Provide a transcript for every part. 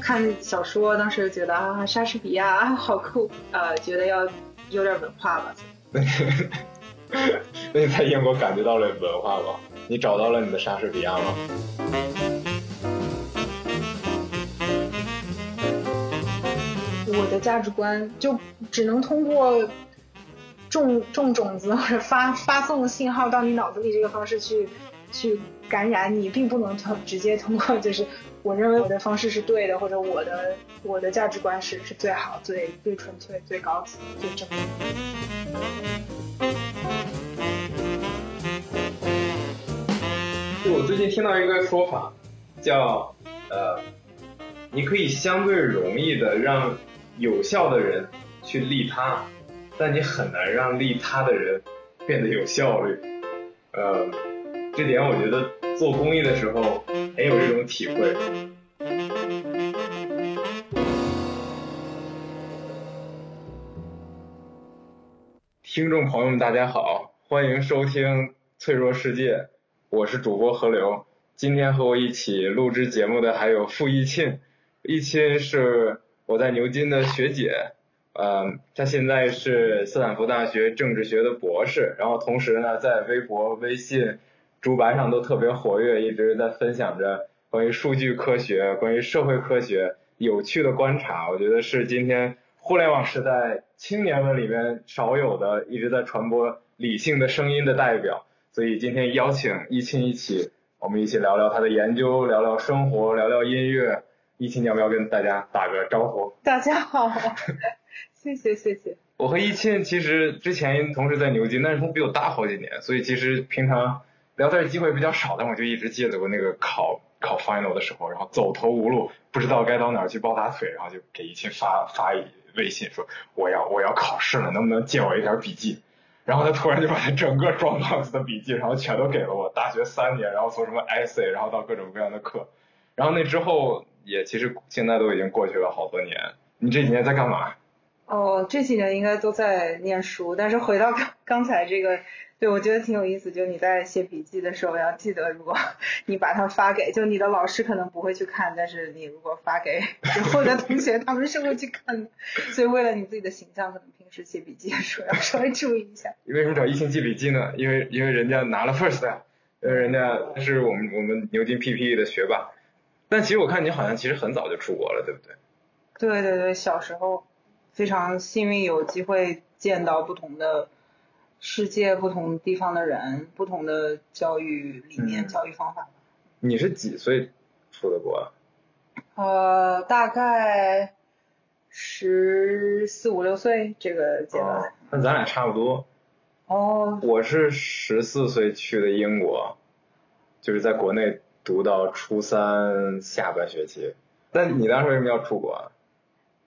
看小说，当时觉得啊，莎士比亚啊好酷，呃，觉得要有点文化吧。那你在英国感觉到了文化吗？你找到了你的莎士比亚吗？我的价值观就只能通过种种种子或者发发送信号到你脑子里这个方式去去感染你，并不能通直接通过就是我认为我的方式是对的，或者我的我的价值观是是最好、最最纯粹、最高级、最正。就我最近听到一个说法，叫呃，你可以相对容易的让有效的人去利他，但你很难让利他的人变得有效率。呃，这点我觉得做公益的时候很有这种体会。听众朋友们，大家好，欢迎收听《脆弱世界》，我是主播何流。今天和我一起录制节目的还有付一沁，一沁是我在牛津的学姐，呃，她现在是斯坦福大学政治学的博士，然后同时呢，在微博、微信、主板上都特别活跃，一直在分享着关于数据科学、关于社会科学有趣的观察。我觉得是今天互联网时代青年们里面少有的一直在传播理性的声音的代表。所以今天邀请一沁一起，我们一起聊聊他的研究，聊聊生活，聊聊音乐。一沁，你要不要跟大家打个招呼？大家好，谢谢谢谢。我和一沁其实之前同时在牛津，但是他比我大好几年，所以其实平常聊天机会比较少。但我就一直记得我那个考考 final 的时候，然后走投无路，不知道该到哪儿去抱大腿，然后就给一沁发发一微信说我要我要考试了，能不能借我一点笔记？然后他突然就把他整个 Dropbox 的笔记，然后全都给了我。大学三年，然后从什么 essay，然后到各种各样的课，然后那之后也其实现在都已经过去了好多年。你这几年在干嘛？哦，这几年应该都在念书，但是回到刚刚才这个，对我觉得挺有意思。就你在写笔记的时候，要记得，如果 你把它发给，就你的老师可能不会去看，但是你如果发给之后的同学，他们是会去看的。所以为了你自己的形象，可能平时写笔记的时候要稍微注意一下。你为什么找一沁记笔记呢？因为因为人家拿了 first 呀，因为人家是我们我们牛津 PPE 的学霸。但其实我看你好像其实很早就出国了，对不对？对对对，小时候非常幸运有机会见到不同的世界、不同地方的人、不同的教育理念、嗯教育方法。你是几岁出的国啊？呃，大概十四五六岁这个阶哦段。，那咱俩差不多。哦，我是十四岁去的英国，就是在国内读到初三下半学期。那你当时为什么要出国啊？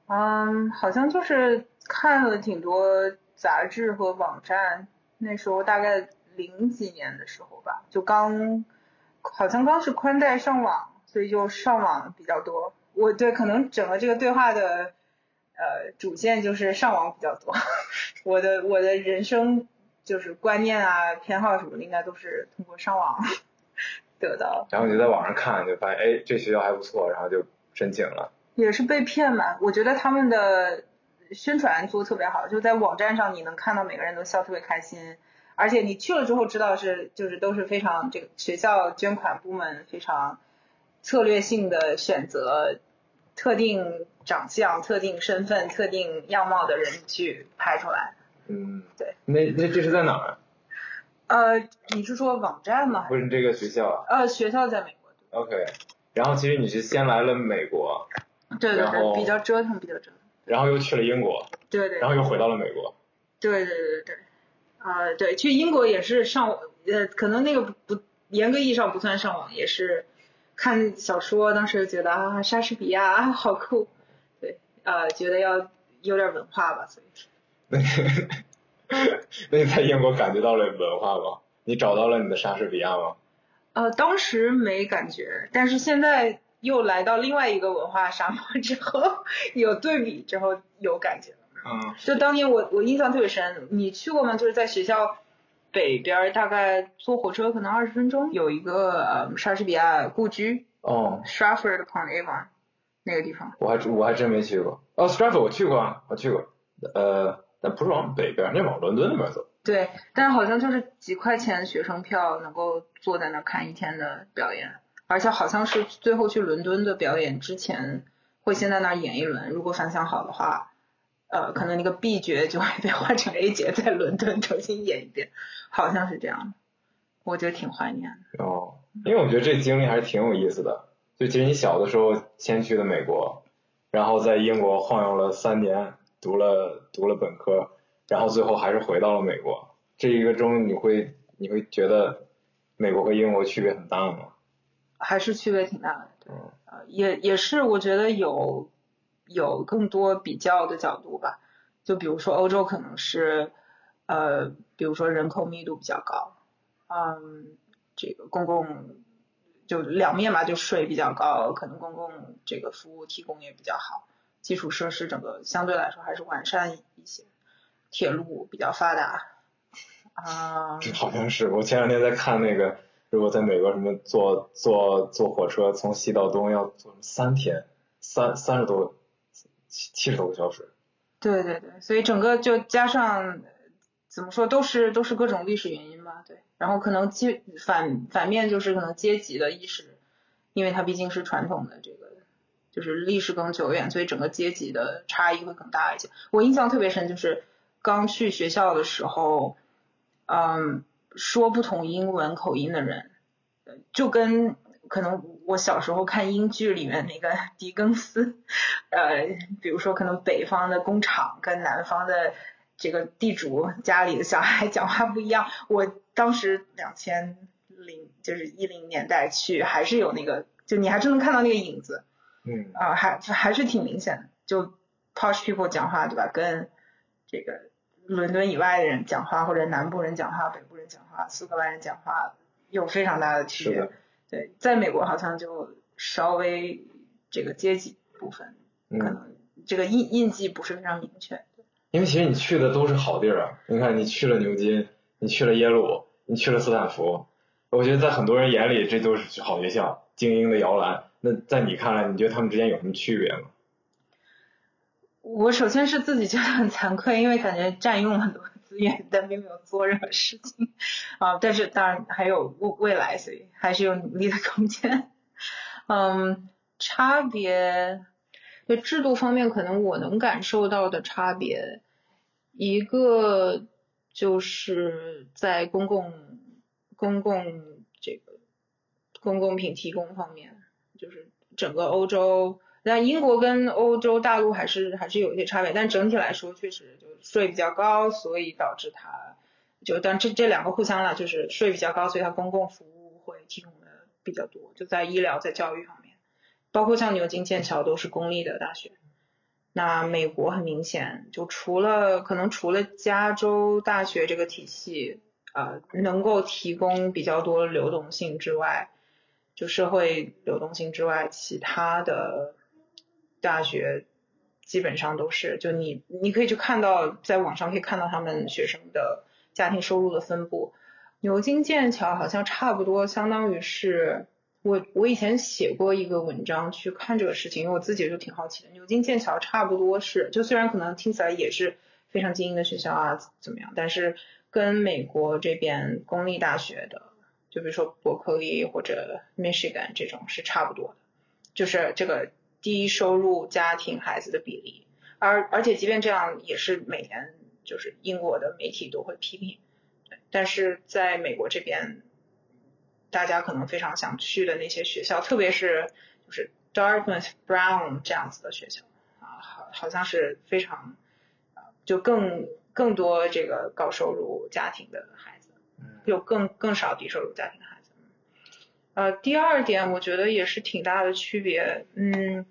嗯，好像就是看了挺多杂志和网站，那时候大概零几年的时候吧，就刚，好像刚是宽带上网，所以就上网比较多。我对可能整个这个对话的呃主线就是上网比较多，我的我的人生就是观念啊偏好什么的，应该都是通过上网 得到。然后你就在网上看，就发现哎这学校还不错，然后就申请了。也是被骗嘛。我觉得他们的宣传做的特别好，就在网站上你能看到每个人都笑特别开心，而且你去了之后知道是就是都是非常这个学校捐款部门非常策略性的选择特定长相、特定身份、特定样貌的人去拍出来。嗯，对。那那这是在哪儿啊？呃，你是说网站吗？不是这个学校啊呃，学校在美国。？OK。然后其实你是先来了美国，对对对，比较折腾，比较折腾。然后又去了英国，对对。然后又回到了美国。对对对对，啊、对，去英国也是上网，呃，可能那个不不严格意义上不算上网，也是看小说，当时觉得啊，莎士比亚啊，好酷，对，呃，觉得要有点文化吧，所以那你在英国感觉到了文化吗？你找到了你的莎士比亚吗？呃，当时没感觉，但是现在又来到另外一个文化沙漠之后，有对比之后有感觉了。嗯，就当年我我印象特别深，你去过吗？就是在学校北边儿，大概坐火车可能二十分钟，有一个呃莎士比亚故居哦，Stratford upon Avon，那个地方。我还我还真没去过。哦，Stratford 我去过啊，我去过。呃，但不是往北边，那往伦敦那边走。对，但好像就是几块钱学生票能够坐在那看一天的表演，而且好像是最后去伦敦的表演之前会先在那儿演一轮，如果反响好的话，呃，可能那个 B 角就会被换成 A 角，在伦敦重新演一遍，好像是这样。我觉得挺怀念的。哦，因为我觉得这经历还是挺有意思的。就其实你小的时候先去的美国，然后在英国晃悠了三年，读了读了本科。然后最后还是回到了美国，这一个中你会你会觉得美国和英国区别很大吗？还是区别挺大的，对，呃，也也是我觉得有有更多比较的角度吧，就比如说欧洲可能是呃，比如说人口密度比较高，嗯，这个公共就两面吧，就税比较高，可能公共这个服务提供也比较好，基础设施整个相对来说还是完善一些。铁路比较发达，啊，好像是我前两天在看那个，如果在美国什么坐坐坐火车从西到东要坐三天，三三十多七七十多个小时。对对对，所以整个就加上怎么说都是都是各种历史原因吧，对，然后可能阶反反面就是可能阶级的意识，因为它毕竟是传统的这个，就是历史更久远，所以整个阶级的差异会更大一些。我印象特别深就是。刚去学校的时候，嗯，说不同英文口音的人，就跟可能我小时候看英剧里面那个 狄更斯，呃，比如说可能北方的工厂跟南方的这个地主家里的小孩 讲话不一样。我当时两千零就是一零年代去，还是有那个，就你还真能看到那个影子，嗯，啊，还还是挺明显的，就 posh people 讲话对吧？跟这个。伦敦以外的人讲话，或者南部人讲话、北部人讲话、苏格兰人讲话，有非常大的区别。对，在美国好像就稍微这个阶级部分，可能这个印印记不是非常明确。因为其实你去的都是好地儿啊，你看你去了牛津，你去了耶鲁，你去了斯坦福，我觉得在很多人眼里这都是好学校、精英的摇篮。那在你看来，你觉得他们之间有什么区别吗？我首先是自己觉得很惭愧，因为感觉占用了很多资源，但并没有做任何事情啊。但是当然还有未未来，所以还是有努力的空间。嗯，差别在制度方面，可能我能感受到的差别，一个就是在公共公共这个公共品提供方面，就是整个欧洲。那英国跟欧洲大陆还是还是有一些差别，但整体来说确实就税比较高，所以导致它就但这这两个互相了，就是税比较高，所以它公共服务会提供的比较多，就在医疗在教育方面，包括像牛津、剑桥都是公立的大学。那美国很明显，就除了可能除了加州大学这个体系啊能够提供比较多流动性之外，就社会流动性之外，其他的。大学基本上都是，就你你可以去看到，在网上可以看到他们学生的家庭收入的分布。牛津、剑桥好像差不多，相当于是我我以前写过一个文章去看这个事情，因为我自己就挺好奇的。牛津、剑桥差不多是，就虽然可能听起来也是非常精英的学校啊，怎么样，但是跟美国这边公立大学的，就比如说伯克利或者 Michigan 这种是差不多的，就是这个。低收入家庭孩子的比例，而而且即便这样，也是每年就是英国的媒体都会批评。但是在美国这边，大家可能非常想去的那些学校，特别是就是 Dartmouth、Brown 这样子的学校啊，好好像是非常啊，就更更多这个高收入家庭的孩子，有更更少低收入家庭的孩子。呃，第二点我觉得也是挺大的区别，嗯。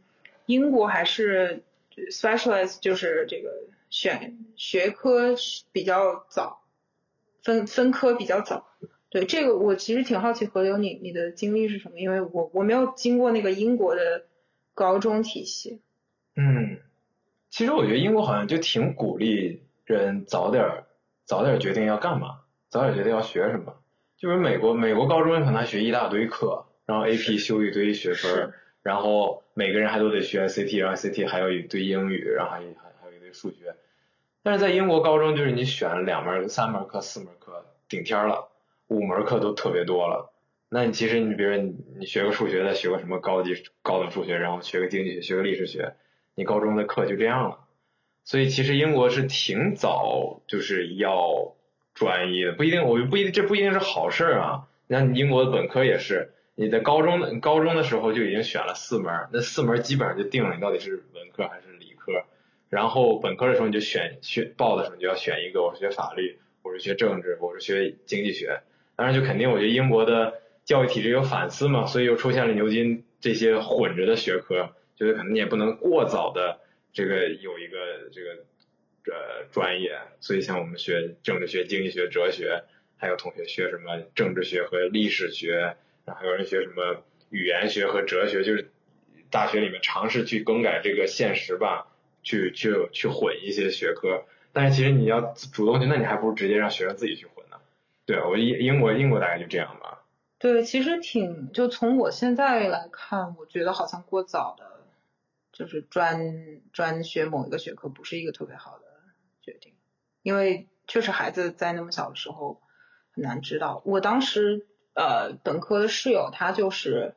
英国还是 specialize 就是这个选学科比较早，分分科比较早。对这个我其实挺好奇，河流你你的经历是什么？因为我我没有经过那个英国的高中体系。嗯，其实我觉得英国好像就挺鼓励人早点早点决定要干嘛，早点决定要学什么。就是美国美国高中可能学一大堆课，然后 AP 修一堆学分。然后每个人还都得学 CT，然后 CT 还有一堆英语，然后还还还有一堆数学。但是在英国高中，就是你选两门、三门课、四门课顶天了，五门课都特别多了。那你其实你比如你你学个数学，再学个什么高级高等数学，然后学个经济学，学个历史学，你高中的课就这样了。所以其实英国是挺早就是要专一的，不一定，我就不一定这不一定是好事啊。你看英国的本科也是，你在高中的高中的时候就已经选了四门，那四门基本上就定了你到底是文科还是理科。然后本科的时候你就选选报的时候你就要选一个，我是学法律，我是学政治，我是学经济学。当然就肯定我觉得英国的教育体制有反思嘛，所以又出现了牛津这些混着的学科，就是可能你也不能过早的这个有一个这个呃专业，所以像我们学政治学、经济学、哲学，还有同学学什么政治学和历史学，然后还有人学什么语言学和哲学，就是大学里面尝试去更改这个现实吧。去去去混一些学科，但是其实你要主动去，那你还不如直接让学生自己去混呢。对，我英英国英国大概就这样吧。对，其实挺就从我现在来看，我觉得好像过早的，就是专专学某一个学科不是一个特别好的决定，因为确实孩子在那么小的时候很难知道。我当时呃本科的室友他就是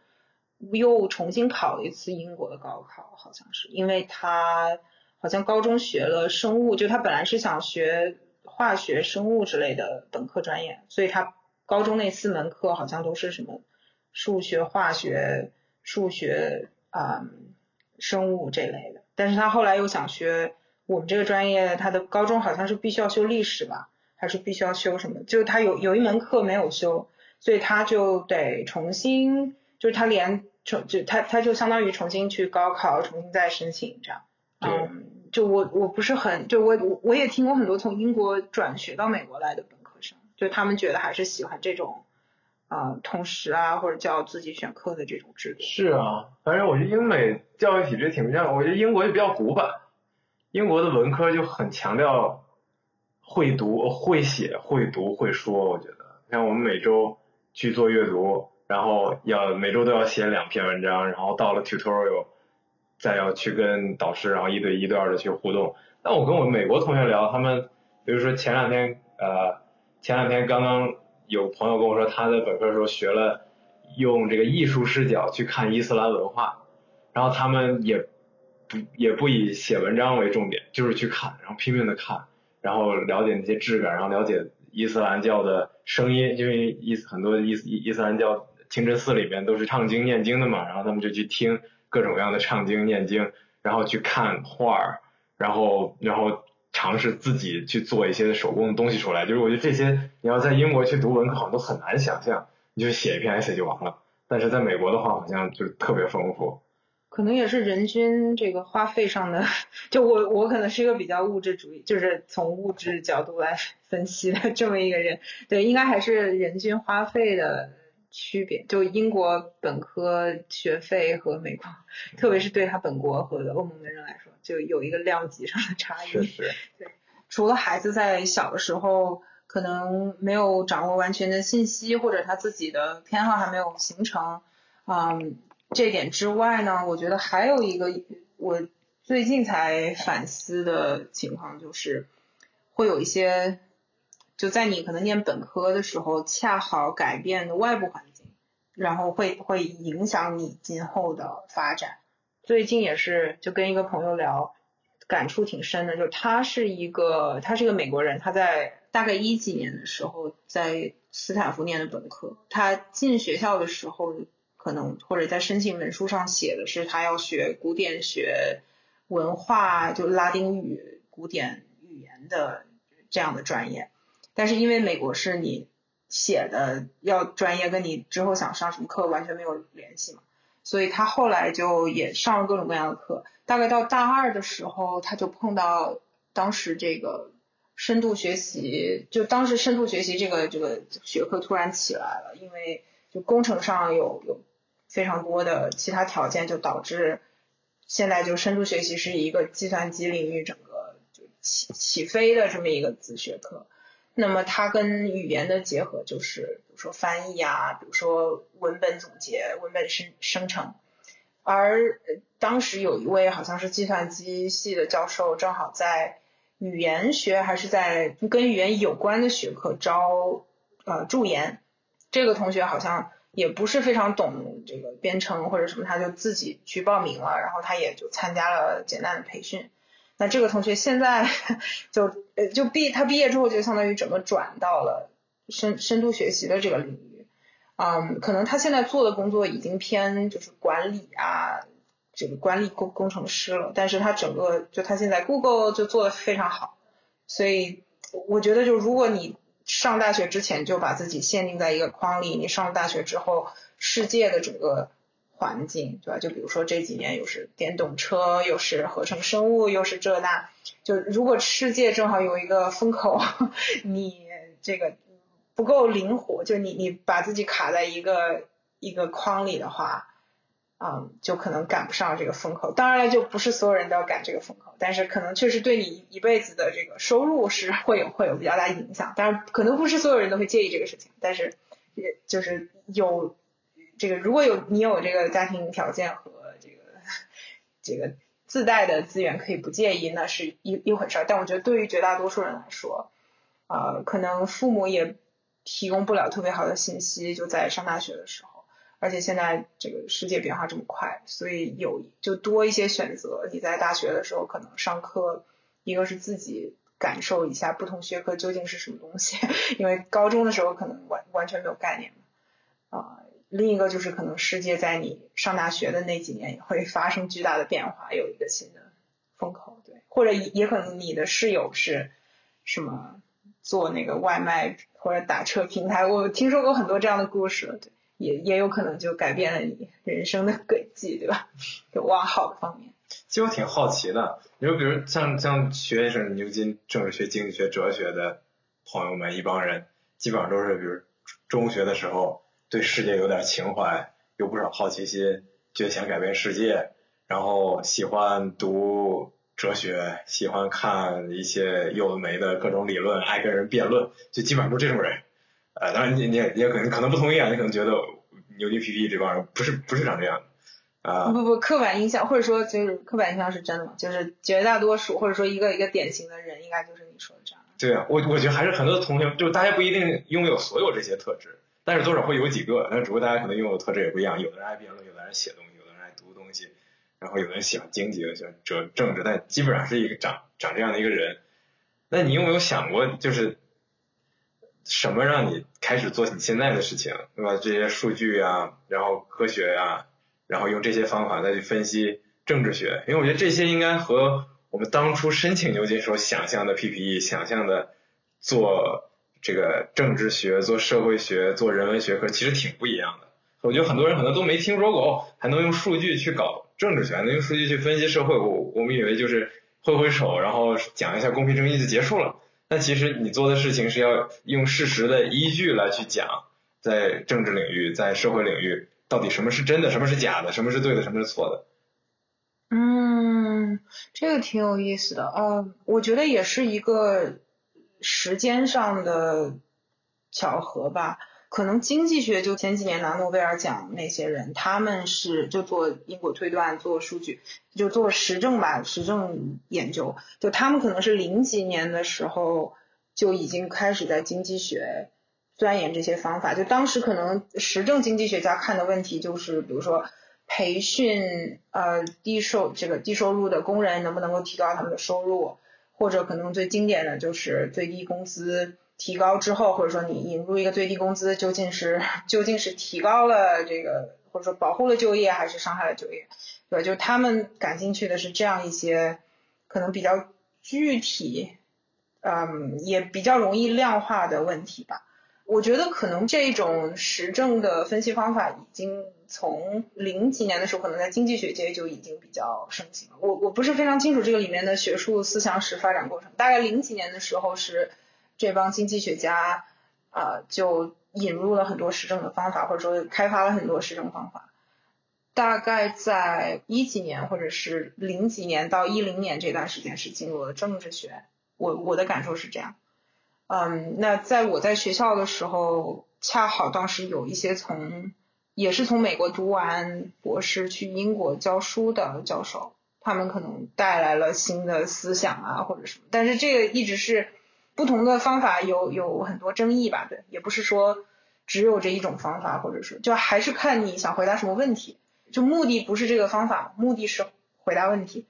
又重新考了一次英国的高考，好像是因为他。好像高中学了生物，就他本来是想学化学、生物之类的本科专业，所以他高中那四门课好像都是什么数学、化学、数学啊、生物这类的。但是他后来又想学我们这个专业，他的高中好像是必须要修历史吧，还是必须要修什么？就他有有一门课没有修，所以他就得重新，就是他连重就他他就相当于重新去高考，重新再申请这样。嗯，就我我不是很，就我我我也听过很多从英国转学到美国来的本科生，就他们觉得还是喜欢这种啊通识啊或者叫自己选课的这种制度。是啊，反正我觉得英美教育体制挺不一样，我觉得英国就比较古板，英国的文科就很强调会读、会写、会读、会说。我觉得像我们每周去做阅读，然后要每周都要写两篇文章，然后到了 tutorial。再要去跟导师，然后一对一对二的去互动。那我跟我美国同学聊，他们比如说前两天呃，前两天刚刚有朋友跟我说，他在本科时候学了用这个艺术视角去看伊斯兰文化，然后他们也不也不以写文章为重点，就是去看，然后拼命的看，然后了解那些质感，然后了解伊斯兰教的声音，因为伊斯很多伊斯伊斯兰教清真寺里面都是唱经念经的嘛，然后他们就去听。各种各样的唱经念经，然后去看画儿，然后然后尝试自己去做一些手工的东西出来。就是我觉得这些你要在英国去读文科，好像都很难想象，你就写一篇 essay 就完了。但是在美国的话，好像就特别丰富。可能也是人均这个花费上的，就我我可能是一个比较物质主义，就是从物质角度来分析的这么一个人。对，应该还是人均花费的。区别就英国本科学费和美国，特别是对他本国和欧盟的人来说，就有一个量级上的差异。是是。对，除了孩子在小的时候可能没有掌握完全的信息，或者他自己的偏好还没有形成，嗯，这点之外呢，我觉得还有一个我最近才反思的情况就是，会有一些。就在你可能念本科的时候，恰好改变的外部环境，然后会会影响你今后的发展。最近也是就跟一个朋友聊，感触挺深的，就是他是一个他是一个美国人，他在大概一几年的时候在斯坦福念的本科，他进学校的时候可能或者在申请文书上写的是他要学古典学、文化，就拉丁语、古典语言的这样的专业。但是因为美国是你写的要专业，跟你之后想上什么课完全没有联系嘛，所以他后来就也上了各种各样的课。大概到大二的时候，他就碰到当时这个深度学习，就当时深度学习这个这个学科突然起来了，因为就工程上有有非常多的其他条件，就导致现在就深度学习是一个计算机领域整个就起起飞的这么一个子学科。那么它跟语言的结合就是，比如说翻译啊，比如说文本总结、文本生生成，而当时有一位好像是计算机系的教授，正好在语言学还是在跟语言有关的学科招呃助研，这个同学好像也不是非常懂这个编程或者什么，他就自己去报名了，然后他也就参加了简单的培训。那这个同学现在 就呃就毕他毕业之后就相当于整个转到了深深度学习的这个领域，嗯，可能他现在做的工作已经偏就是管理啊，这个管理工工程师了，但是他整个就他现在 Google 就做的非常好，所以我觉得就如果你上大学之前就把自己限定在一个框里，你上了大学之后世界的整个。环境对吧？就比如说这几年又是电动车，又是合成生物，又是这那。就如果世界正好有一个风口，你这个不够灵活，就你你把自己卡在一个一个框里的话，嗯，就可能赶不上这个风口。当然了，就不是所有人都要赶这个风口，但是可能确实对你一辈子的这个收入是会有会有比较大影响。当然，可能不是所有人都会介意这个事情，但是也就是有。这个如果有你有这个家庭条件和这个这个自带的资源可以不介意，那是一一回事儿。但我觉得对于绝大多数人来说，呃，可能父母也提供不了特别好的信息，就在上大学的时候。而且现在这个世界变化这么快，所以有就多一些选择。你在大学的时候可能上课，一个是自己感受一下不同学科究竟是什么东西，因为高中的时候可能完完全没有概念，啊。另一个就是可能世界在你上大学的那几年会发生巨大的变化，有一个新的风口，对，或者也可能你的室友是什么做那个外卖或者打车平台，我听说过很多这样的故事，对，也也有可能就改变了你人生的轨迹，对吧？就往好的方面。其实我挺好奇的，你说比如像像学生牛津政治学、经济学、哲学的朋友们，一帮人基本上都是比如中学的时候。对世界有点情怀，有不少好奇心，觉得想改变世界，然后喜欢读哲学，喜欢看一些有的没的各种理论，爱跟人辩论，就基本上都这种人。呃，当然你你也也可能可能不同意啊，你可能觉得牛津 PP 这帮人不是不是长这样的啊。不不，刻板印象或者说就是刻板印象是真的吗？就是绝大多数或者说一个一个典型的人，应该就是你说的这样。对啊，我我觉得还是很多同学，就大家不一定拥有所有这些特质。但是多少会有几个，但只不过大家可能拥有的特质也不一样。有的人爱辩论，有的人写东西，有的人爱读东西，然后有的人喜欢经济，喜欢哲政治，但基本上是一个长长这样的一个人。那你有没有想过，就是什么让你开始做你现在的事情，对吧？这些数据啊，然后科学呀，然后用这些方法再去分析政治学，因为我觉得这些应该和我们当初申请牛津时候想象的 PPE，想象的做。这个政治学、做社会学、做人文学科其实挺不一样的。我觉得很多人可能都没听说过，还能用数据去搞政治学，还能用数据去分析社会。我我们以为就是挥挥手，然后讲一下公平正义就结束了。但其实你做的事情是要用事实的依据来去讲，在政治领域、在社会领域，到底什么是真的，什么是假的，什么是对的，什么是错的。嗯，这个挺有意思的哦，我觉得也是一个。时间上的巧合吧，可能经济学就前几年拿诺贝尔奖那些人，他们是就做因果推断、做数据，就做实证吧，实证研究，就他们可能是零几年的时候就已经开始在经济学钻研这些方法。就当时可能实证经济学家看的问题就是，比如说培训呃低收这个低收入的工人能不能够提高他们的收入。或者可能最经典的就是最低工资提高之后，或者说你引入一个最低工资，究竟是 究竟是提高了这个，或者说保护了就业，还是伤害了就业，对？就他们感兴趣的是这样一些可能比较具体，嗯，也比较容易量化的问题吧。我觉得可能这种实证的分析方法已经从零几年的时候，可能在经济学界就已经比较盛行了。我我不是非常清楚这个里面的学术思想史发展过程。大概零几年的时候，是这帮经济学家啊就引入了很多实证的方法，或者说开发了很多实证方法。大概在一几年或者是零几年到一零年这段时间是进入了政治学。我我的感受是这样。嗯，那在我在学校的时候，恰好当时有一些从也是从美国读完博士去英国教书的教授，他们可能带来了新的思想啊或者什么，但是这个一直是不同的方法有有很多争议吧，对，也不是说只有这一种方法，或者是就还是看你想回答什么问题，就目的不是这个方法，目的是回答问题。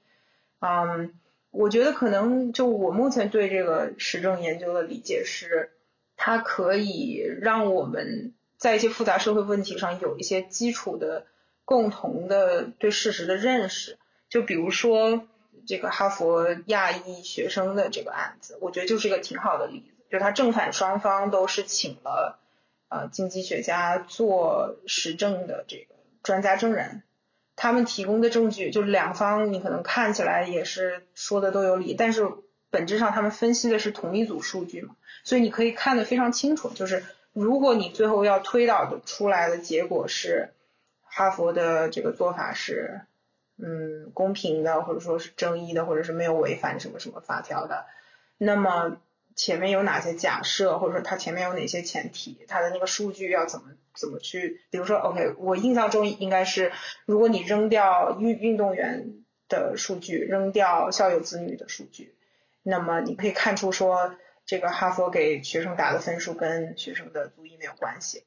嗯，我觉得可能就我目前对这个实证研究的理解是，它可以让我们。在一些复杂社会问题上有一些基础的共同的对事实的认识，就比如说这个哈佛亚裔学生的这个案子，我觉得就是一个挺好的例子，就他正反双方都是请了呃经济学家做实证的这个专家证人，他们提供的证据就两方你可能看起来也是说的都有理，但是本质上他们分析的是同一组数据嘛，所以你可以看得非常清楚，就是。如果你最后要推导的出来的结果是哈佛的这个做法是嗯公平的，或者说是正义的，或者是没有违反什么什么法条的，那么前面有哪些假设，或者说它前面有哪些前提，它的那个数据要怎么怎么去，比如说 OK，我印象中应该是如果你扔掉运运动员的数据，扔掉校友子女的数据，那么你可以看出说。这个哈佛给学生打的分数跟学生的族裔没有关系，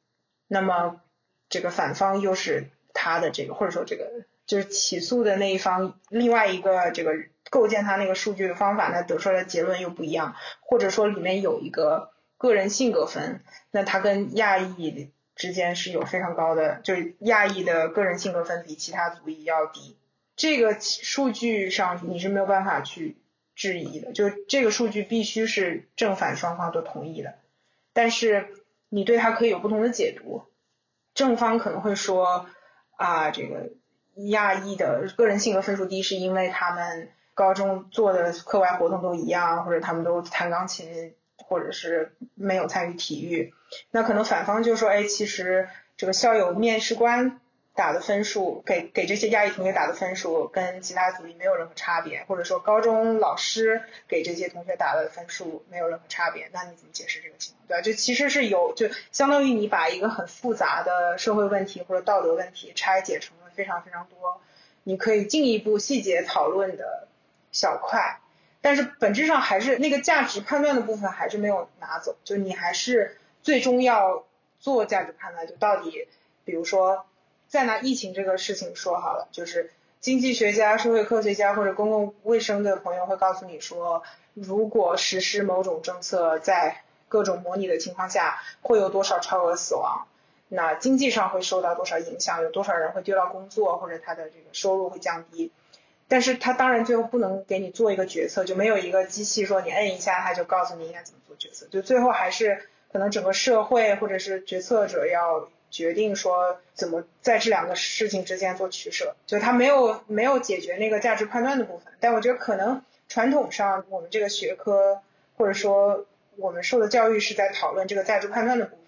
那么这个反方又是他的这个或者说这个就是起诉的那一方另外一个这个构建他那个数据的方法，那得出来的结论又不一样，或者说里面有一个个人性格分，那他跟亚裔之间是有非常高的，就是亚裔的个人性格分比其他族裔要低，这个数据上你是没有办法去。质疑的，就这个数据必须是正反双方都同意的，但是你对它可以有不同的解读。正方可能会说啊，这个亚裔的个人性格分数低，是因为他们高中做的课外活动都一样，或者他们都弹钢琴，或者是没有参与体育。那可能反方就说，哎，其实这个校友面试官。打的分数给给这些亚裔同学打的分数跟其他族裔没有任何差别，或者说高中老师给这些同学打的分数没有任何差别，那你怎么解释这个情况？对吧？就其实是有，就相当于你把一个很复杂的社会问题或者道德问题拆解成非常非常多，你可以进一步细节讨论的小块，但是本质上还是那个价值判断的部分还是没有拿走，就你还是最终要做价值判断，就到底，比如说。再拿疫情这个事情说好了，就是经济学家、社会科学家或者公共卫生的朋友会告诉你说，如果实施某种政策，在各种模拟的情况下，会有多少超额死亡，那经济上会受到多少影响，有多少人会丢掉工作，或者他的这个收入会降低。但是他当然最后不能给你做一个决策，就没有一个机器说你摁一下，他就告诉你应该怎么做决策，就最后还是可能整个社会或者是决策者要。决定说怎么在这两个事情之间做取舍，就他没有没有解决那个价值判断的部分。但我觉得可能传统上我们这个学科或者说我们受的教育是在讨论这个价值判断的部分。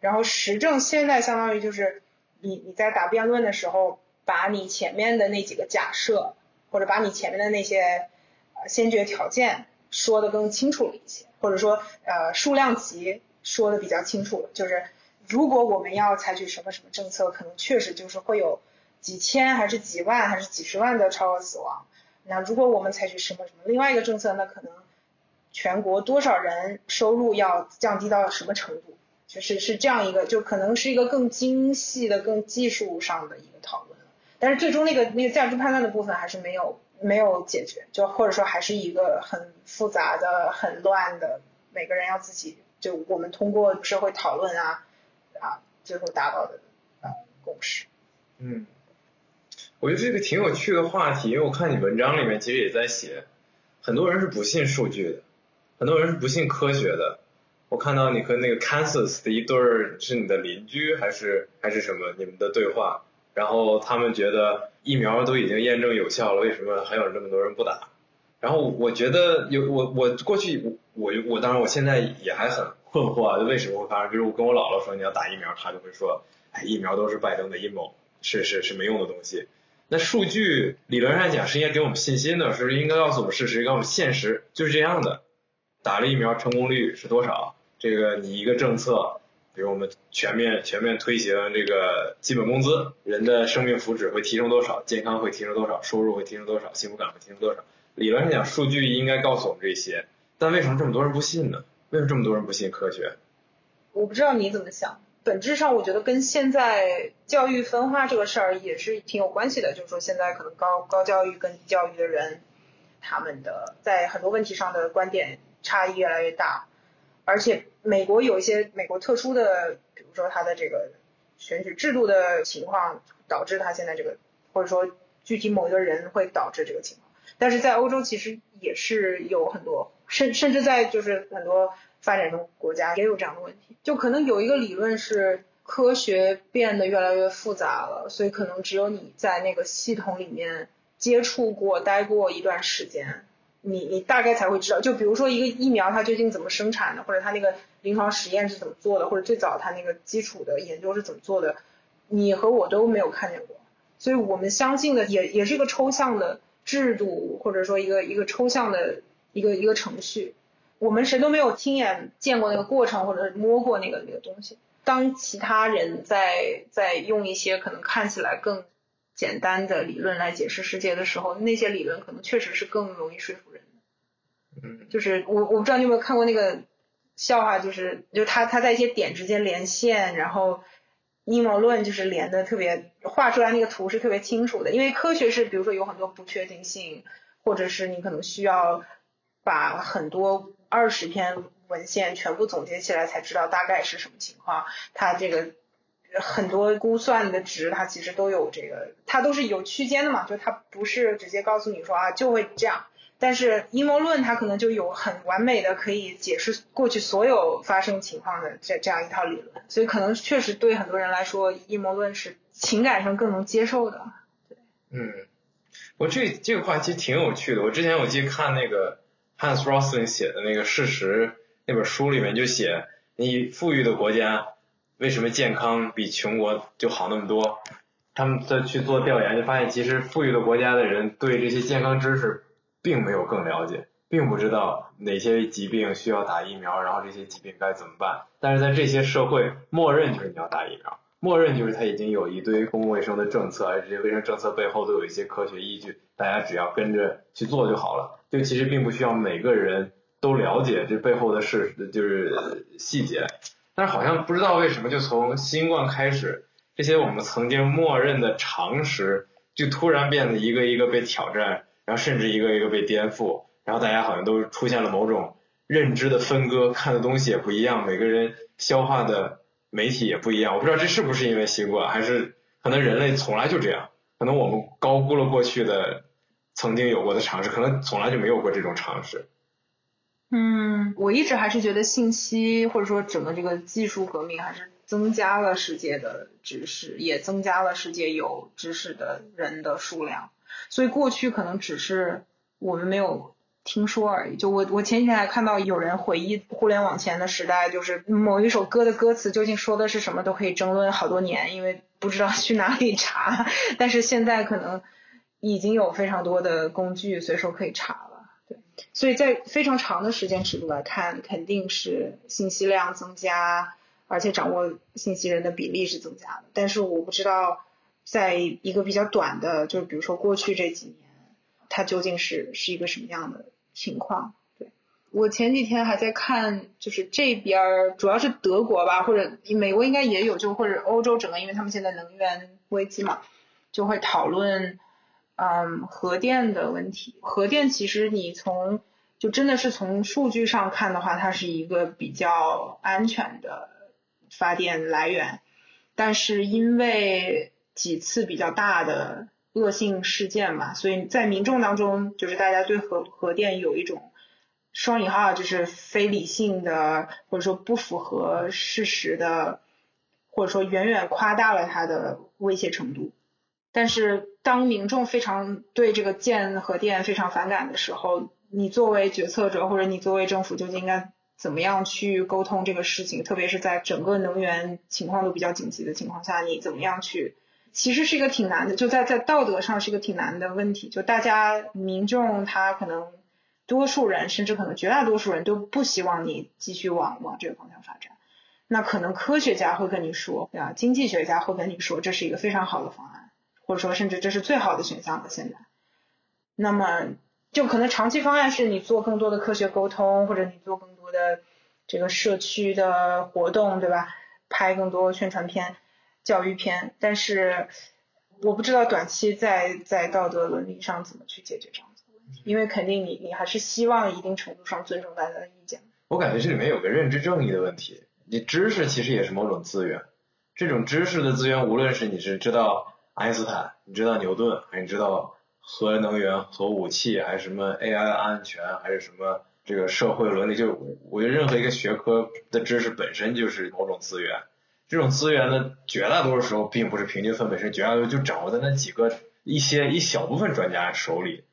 然后实证现在相当于就是你你在打辩论的时候，把你前面的那几个假设或者把你前面的那些呃先决条件说的更清楚了一些，或者说呃数量级说的比较清楚了，就是。如果我们要采取什么什么政策，可能确实就是会有几千还是几万还是几十万的超额死亡。那如果我们采取什么什么另外一个政策，那可能全国多少人收入要降低到什么程度？就是是这样一个，就可能是一个更精细的、更技术上的一个讨论。但是最终那个那个价值判断的部分还是没有没有解决，就或者说还是一个很复杂的、很乱的，每个人要自己就我们通过社会讨论啊。啊，最后达到的啊共识。嗯，我觉得这个挺有趣的话题，因为我看你文章里面其实也在写，很多人是不信数据的，很多人是不信科学的。我看到你和那个 Kansas 的一对儿是你的邻居还是还是什么你们的对话，然后他们觉得疫苗都已经验证有效了，为什么还有这么多人不打？然后我觉得有我我过去我我当然我现在也还很。困惑啊，为什么会发生？比如我跟我姥姥说你要打疫苗，她就会说，哎，疫苗都是拜登的阴谋，是是是没用的东西。那数据理论上讲是应该给我们信心的，是应该告诉我们事实，告诉我们现实就是这样的。打了疫苗成功率是多少？这个你一个政策，比如我们全面全面推行这个基本工资，人的生命福祉会提升多少，健康会提升多少，收入会提升多少，幸福感会提升多少。理论上讲，数据应该告诉我们这些，但为什么这么多人不信呢？为什么这么多人不信科学？我不知道你怎么想。本质上，我觉得跟现在教育分化这个事儿也是挺有关系的。就是说，现在可能高高教育跟低教育的人，他们的在很多问题上的观点差异越来越大。而且，美国有一些美国特殊的，比如说他的这个选举制度的情况，导致他现在这个，或者说具体某一个人会导致这个情况。但是在欧洲，其实也是有很多，甚甚至在就是很多。发展中国家也有这样的问题，就可能有一个理论是科学变得越来越复杂了，所以可能只有你在那个系统里面接触过、待过一段时间，你你大概才会知道。就比如说一个疫苗它究竟怎么生产的，或者它那个临床实验是怎么做的，或者最早它那个基础的研究是怎么做的，你和我都没有看见过，所以我们相信的也也是一个抽象的制度，或者说一个一个抽象的一个一个程序。我们谁都没有亲眼见过那个过程，或者摸过那个那个东西。当其他人在在用一些可能看起来更简单的理论来解释世界的时候，那些理论可能确实是更容易说服人的。嗯，就是我我不知道你有没有看过那个笑话，就是就他他在一些点之间连线，然后阴谋论就是连的特别画出来那个图是特别清楚的，因为科学是比如说有很多不确定性，或者是你可能需要把很多。二十篇文献全部总结起来才知道大概是什么情况。它这个很多估算的值，它其实都有这个，它都是有区间的嘛，就它不是直接告诉你说啊就会这样。但是阴谋论它可能就有很完美的可以解释过去所有发生情况的这这样一套理论，所以可能确实对很多人来说，阴谋论是情感上更能接受的。对，嗯，我这这个话其实挺有趣的。我之前我记得看那个。Hans Rosling 写的那个事实那本书里面就写，你富裕的国家为什么健康比穷国就好那么多？他们在去做调研就发现，其实富裕的国家的人对这些健康知识并没有更了解，并不知道哪些疾病需要打疫苗，然后这些疾病该怎么办。但是在这些社会，默认就是你要打疫苗，默认就是他已经有一堆公共卫生的政策，而这些卫生政策背后都有一些科学依据，大家只要跟着去做就好了。就其实并不需要每个人都了解这背后的事实，就是细节。但是好像不知道为什么，就从新冠开始，这些我们曾经默认的常识，就突然变得一个一个被挑战，然后甚至一个一个被颠覆，然后大家好像都出现了某种认知的分割，看的东西也不一样，每个人消化的媒体也不一样。我不知道这是不是因为新冠，还是可能人类从来就这样，可能我们高估了过去的。曾经有过的尝试，可能从来就没有过这种尝试。嗯，我一直还是觉得信息或者说整个这个技术革命还是增加了世界的知识，也增加了世界有知识的人的数量。所以过去可能只是我们没有听说而已。就我我前几天还看到有人回忆互联网前的时代，就是某一首歌的歌词究竟说的是什么，都可以争论好多年，因为不知道去哪里查。但是现在可能。已经有非常多的工具随手可以查了，所以在非常长的时间尺度来看，肯定是信息量增加，而且掌握信息人的比例是增加的。但是我不知道，在一个比较短的，就是比如说过去这几年，它究竟是是一个什么样的情况？对我前几天还在看，就是这边儿主要是德国吧，或者美国应该也有，就或者欧洲整个，因为他们现在能源危机嘛，就会讨论。嗯，核电的问题，核电其实你从就真的是从数据上看的话，它是一个比较安全的发电来源，但是因为几次比较大的恶性事件嘛，所以在民众当中，就是大家对核核电有一种双引号，就是非理性的或者说不符合事实的，或者说远远夸大了它的威胁程度。但是，当民众非常对这个建核电非常反感的时候，你作为决策者或者你作为政府，究竟应该怎么样去沟通这个事情？特别是在整个能源情况都比较紧急的情况下，你怎么样去？其实是一个挺难的，就在在道德上是一个挺难的问题。就大家民众他可能多数人，甚至可能绝大多数人都不希望你继续往往这个方向发展。那可能科学家会跟你说，对吧？经济学家会跟你说，这是一个非常好的方案，或者说甚至这是最好的选项了。现在，那么就可能长期方案是你做更多的科学沟通，或者你做更多的这个社区的活动，对吧？拍更多宣传片、教育片。但是我不知道短期在在道德伦理上怎么去解决这样子的问题，因为肯定你你还是希望一定程度上尊重大家的意见。我感觉这里面有个认知正义的问题。你知识其实也是某种资源，这种知识的资源，无论是你是知道爱因斯坦，你知道牛顿，还是知道核能源、核武器，还是什么 AI 安全，还是什么这个社会伦理，就我觉得任何一个学科的知识本身就是某种资源。这种资源呢，绝大多数时候并不是平均分配，是绝大多数就掌握在那几个一些一小部分专家手里。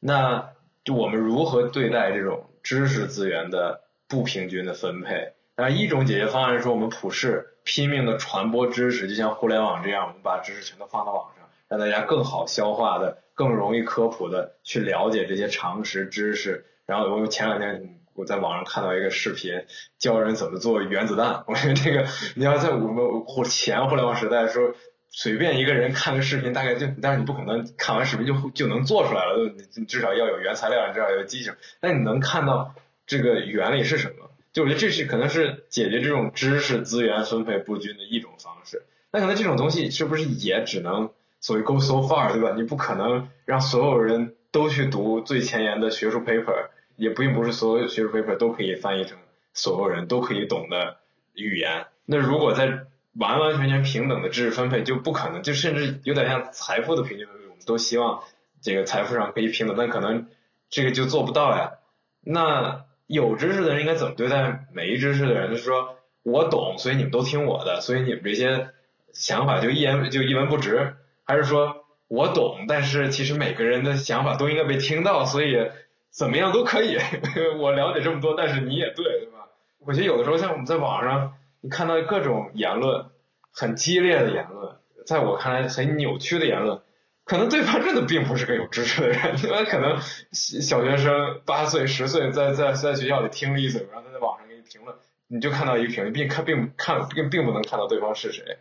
那就我们如何对待这种知识资源的不平均的分配？那一种解决方案是说，我们普世拼命的传播知识，就像互联网这样，我们把知识全都放到网上，让大家更好消化的、更容易科普的去了解这些常识知识。然后我前两天我在网上看到一个视频，教人怎么做原子弹。我觉得这个你要在我们互前互联网时代的时候，随便一个人看个视频，大概就，但是你不可能看完视频就就能做出来了，你至少要有原材料，至少有激情。那你能看到这个原理是什么？就我觉得这是可能是解决这种知识资源分配不均的一种方式。那可能这种东西是不是也只能所谓 go so far，对吧？你不可能让所有人都去读最前沿的学术 paper，也并不是所有学术 paper 都可以翻译成所有人都可以懂的语言。那如果在完完全全平等的知识分配，就不可能，就甚至有点像财富的平均分配。我们都希望这个财富上可以平等，但可能这个就做不到呀。那。有知识的人应该怎么对待没知识的人？就是说我懂，所以你们都听我的，所以你们这些想法就一言就一文不值，还是说我懂，但是其实每个人的想法都应该被听到，所以怎么样都可以。我了解这么多，但是你也对，对吧？我觉得有的时候像我们在网上，你看到各种言论，很激烈的言论，在我看来很扭曲的言论。可能对方真的并不是个有知识的人，因为可能小学生八岁十岁在在在学校里听了一嘴，然后他在网上给你评论，你就看到一个评论，并看并看并并不能看到对方是谁。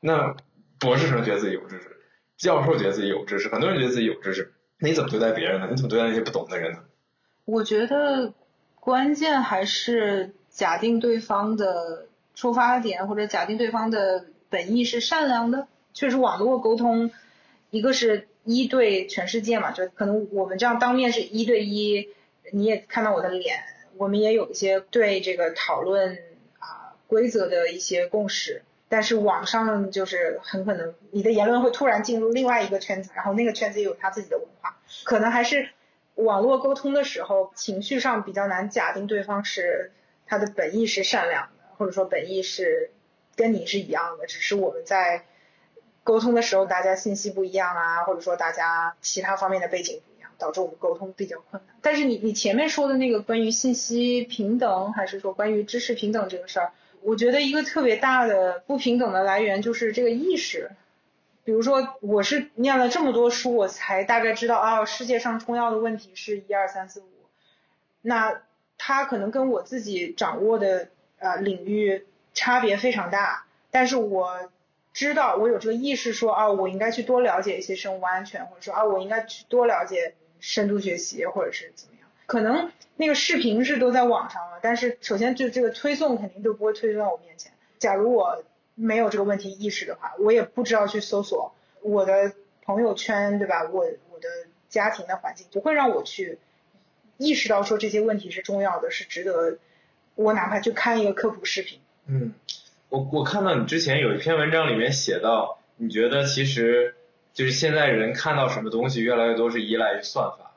那博士生觉得自己有知识，教授觉得自己有知识，很多人觉得自己有知识，你怎么对待别人呢？你怎么对待那些不懂的人呢？我觉得关键还是假定对方的出发点或者假定对方的本意是善良的，确实网络沟通。一个是一对全世界嘛，就可能我们这样当面是一对一，你也看到我的脸，我们也有一些对这个讨论啊规则的一些共识。但是网上就是很可能你的言论会突然进入另外一个圈子，然后那个圈子也有他自己的文化，可能还是网络沟通的时候情绪上比较难假定对方是他的本意是善良的，或者说本意是跟你是一样的，只是我们在。沟通的时候，大家信息不一样啊，或者说大家其他方面的背景不一样，导致我们沟通比较困难。但是你你前面说的那个关于信息平等，还是说关于知识平等这个事儿，我觉得一个特别大的不平等的来源就是这个意识。比如说，我是念了这么多书，我才大概知道啊，世界上重要的问题是一二三四五。那它可能跟我自己掌握的呃领域差别非常大，但是我。知道我有这个意识，说啊，我应该去多了解一些生物安全，或者说啊，我应该去多了解深度学习，或者是怎么样？可能那个视频是都在网上了，但是首先就这个推送肯定都不会推送到我面前。假如我没有这个问题意识的话，我也不知道去搜索我的朋友圈，对吧？我我的家庭的环境不会让我去意识到说这些问题是重要的，是值得我哪怕去看一个科普视频。嗯。我我看到你之前有一篇文章里面写到，你觉得其实就是现在人看到什么东西越来越多是依赖于算法，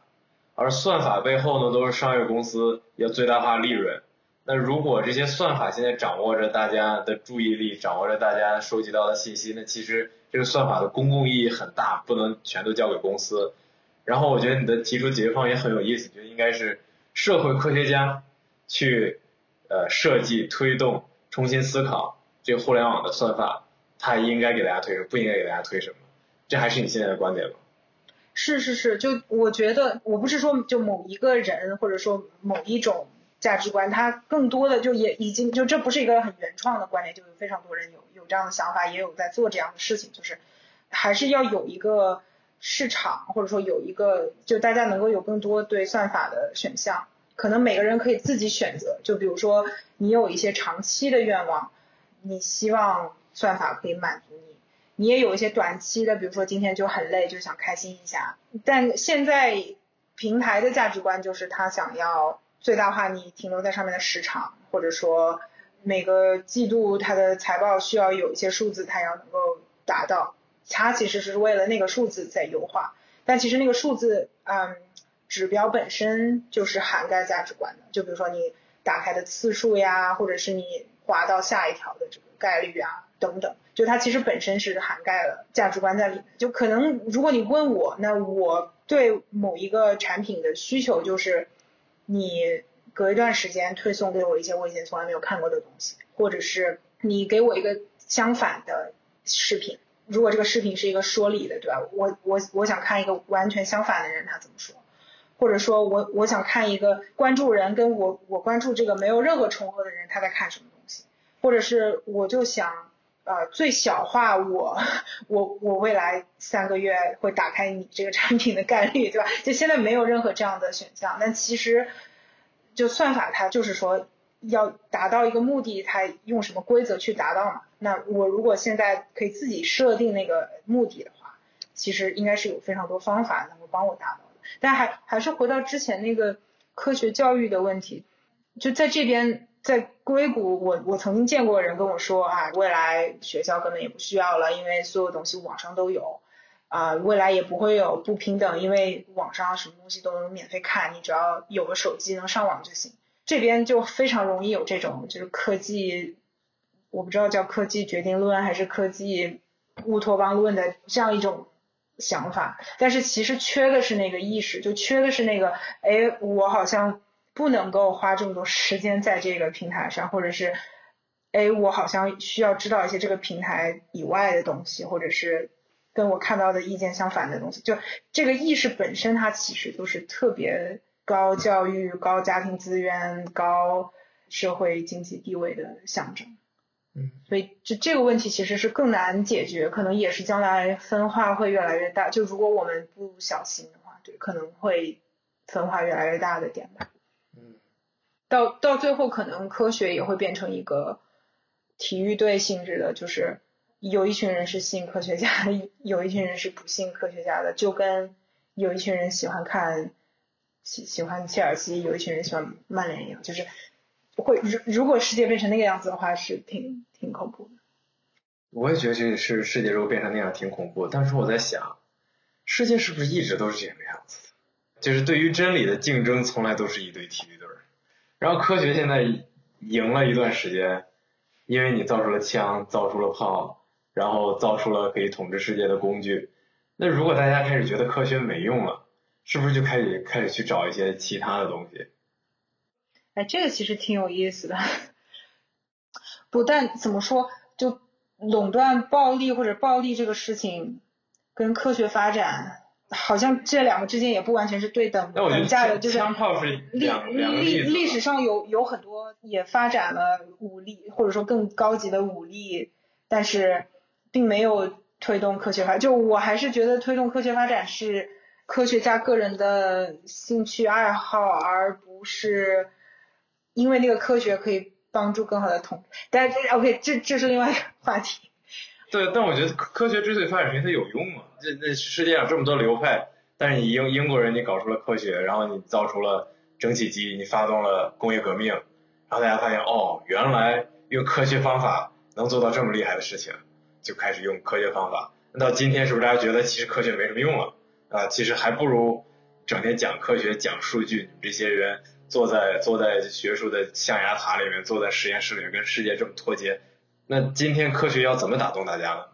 而算法背后呢都是商业公司要最大化利润。那如果这些算法现在掌握着大家的注意力，掌握着大家收集到的信息，那其实这个算法的公共意义很大，不能全都交给公司。然后我觉得你的提出解决方案也很有意思，就应该是社会科学家去呃设计、推动、重新思考。这个互联网的算法，它应该给大家推什么？不应该给大家推什么？这还是你现在的观点吗？是是是，就我觉得，我不是说就某一个人或者说某一种价值观，它更多的就也已经就这不是一个很原创的观点，就有非常多人有有这样的想法，也有在做这样的事情，就是还是要有一个市场，或者说有一个就大家能够有更多对算法的选项，可能每个人可以自己选择，就比如说你有一些长期的愿望，你希望算法可以满足你。你也有一些短期的，比如说今天就很累，就想开心一下。但现在平台的价值观就是他想要最大化你停留在上面的时长，或者说每个季度它的财报需要有一些数字，它要能够达到。它其实是为了那个数字在优化，但其实那个数字，嗯，指标本身就是涵盖价值观的。就比如说你打开的次数呀，或者是你滑到下一条的这个概率啊。等等，就它其实本身是涵盖了价值观在里面。就可能如果你问我，那我对某一个产品的需求就是，你隔一段时间推送给我一些我以前从来没有看过的东西，或者是你给我一个相反的视频。如果这个视频是一个说理的，对吧？我我我想看一个完全相反的人他怎么说，或者说我我想看一个关注人跟我我关注这个没有任何重合的人他在看什么，或者是我就想。呃，最小化我我我未来三个月会打开你这个产品的概率，对吧？就现在没有任何这样的选项。但其实，就算法它就是说要达到一个目的，它用什么规则去达到嘛？那我如果现在可以自己设定那个目的的话，其实应该是有非常多方法能够帮我达到的。但还还是回到之前那个科学教育的问题，就在这边。在硅谷，我我曾经见过人跟我说啊，未来学校根本也不需要了，因为所有东西网上都有，啊，未来也不会有不平等，因为网上什么东西都能免费看，你只要有个手机能上网就行。这边就非常容易有这种就是科技，我不知道叫科技决定论还是科技乌托邦论的这样一种想法，但是其实缺的是那个意识，就缺的是那个，哎，我好像。不能够花这么多时间在这个平台上，或者是，哎，我好像需要知道一些这个平台以外的东西，或者是跟我看到的意见相反的东西。就这个意识本身，它其实都是特别高教育、高家庭资源、高社会经济地位的象征。嗯，所以这这个问题其实是更难解决，可能也是将来分化会越来越大。就如果我们不小心的话，对，可能会分化越来越大的点吧。到到最后，可能科学也会变成一个体育队性质的，就是有一群人是信科学家，有一群人是不信科学家的，就跟有一群人喜欢看喜喜欢切尔西，有一群人喜欢曼联一样，就是会如如果世界变成那个样子的话，是挺挺恐怖的。我也觉得这是世界如果变成那样挺恐怖，但是我在想，世界是不是一直都是这个样子的？就是对于真理的竞争，从来都是一对体育队。然后科学现在赢了一段时间，因为你造出了枪，造出了炮，然后造出了可以统治世界的工具。那如果大家开始觉得科学没用了，是不是就开始开始去找一些其他的东西？哎，这个其实挺有意思的。不但怎么说，就垄断暴力或者暴力这个事情，跟科学发展。好像这两个之间也不完全是对等等价的，就是历历历史上有有很多也发展了武力，或者说更高级的武力，但是并没有推动科学发展。就我还是觉得推动科学发展是科学家个人的兴趣爱好，而不是因为那个科学可以帮助更好的统。但是 OK，这这是另外一个话题。对，但我觉得科学之所以发展，是因为它有用嘛。这那世界上这么多流派，但是你英英国人你搞出了科学，然后你造出了蒸汽机，你发动了工业革命，然后大家发现哦，原来用科学方法能做到这么厉害的事情，就开始用科学方法。那到今天是不是大家觉得其实科学没什么用了啊？其实还不如整天讲科学、讲数据，这些人坐在坐在学术的象牙塔里面，坐在实验室里面，跟世界这么脱节。那今天科学要怎么打动大家呢？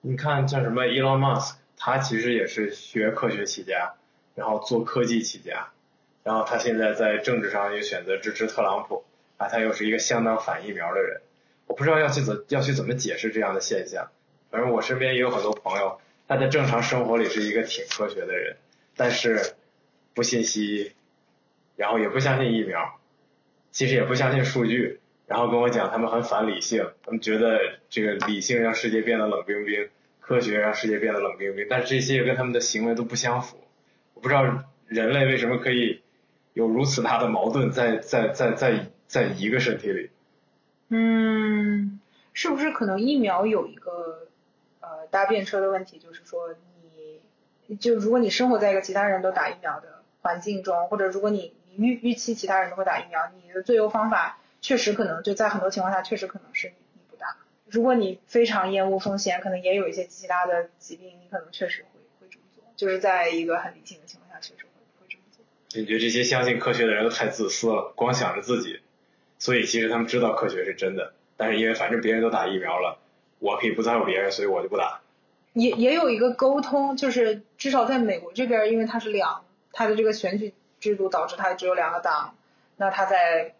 你看像什么 Elon Musk，他其实也是学科学起家，然后做科技起家，然后他现在在政治上又选择支持特朗普，啊，他又是一个相当反疫苗的人。我不知道要去怎要去怎么解释这样的现象。反正我身边也有很多朋友，他在正常生活里是一个挺科学的人，但是不信息，然后也不相信疫苗，其实也不相信数据，然后跟我讲他们很反理性，他们觉得这个理性让世界变得冷冰冰，科学让世界变得冷冰冰，但是这些跟他们的行为都不相符。我不知道人类为什么可以有如此大的矛盾在在在在在一个身体里。嗯，是不是可能疫苗有一个呃搭便车的问题，就是说你就如果你生活在一个其他人都打疫苗的环境中，或者如果你你预预期其他人都会打疫苗，你的最优方法确实可能就在很多情况下确实可能是你你不大。如果你非常厌恶风险，可能也有一些其他的疾病，你可能确实会会这么做，就是在一个很理性的情况下确实会会这么做。你觉得这些相信科学的人都太自私了，光想着自己，所以其实他们知道科学是真的，但是因为反正别人都打疫苗了，我可以不在乎别人，所以我就不打。也也有一个沟通，就是至少在美国这边，因为它是两，它的这个选举制度导致它只有两个党，那它在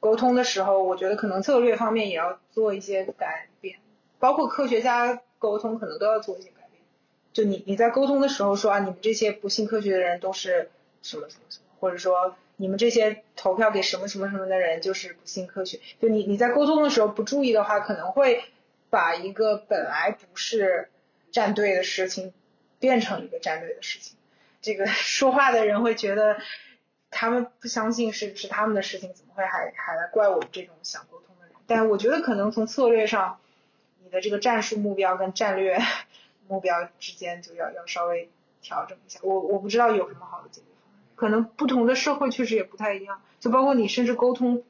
沟通的时候，我觉得可能策略方面也要做一些改变，包括科学家沟通可能都要做一些改变。就你你在沟通的时候说啊，你们这些不信科学的人都是什么什么什么，或者说你们这些投票给什么什么什么的人就是不信科学。就你你在沟通的时候不注意的话，可能会把一个本来不是站队的事情变成一个站队的事情。这个说话的人会觉得他们不相信是是他们的事情，怎么会还还来怪我们这种想沟通的人？但我觉得可能从策略上，你的这个战术目标跟战略 目标之间就要要稍微调整一下。我我不知道有什么好的解决方案，可能不同的社会确实也不太一样，就包括你甚至沟通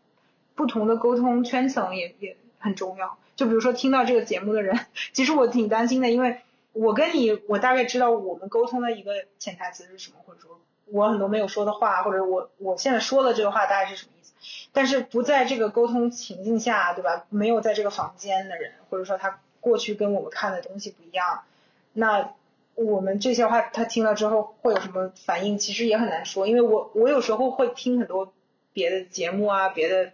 不同的沟通圈层也也很重要。就比如说听到这个节目的人，其实我挺担心的，因为我跟你我大概知道我们沟通的一个潜台词是什么，或者说我很多没有说的话，或者我我现在说的这个话大概是什么意思。但是不在这个沟通情境下，对吧？没有在这个房间的人，或者说他过去跟我们看的东西不一样，那我们这些话他听了之后会有什么反应？其实也很难说，因为我我有时候会听很多别的节目啊，别的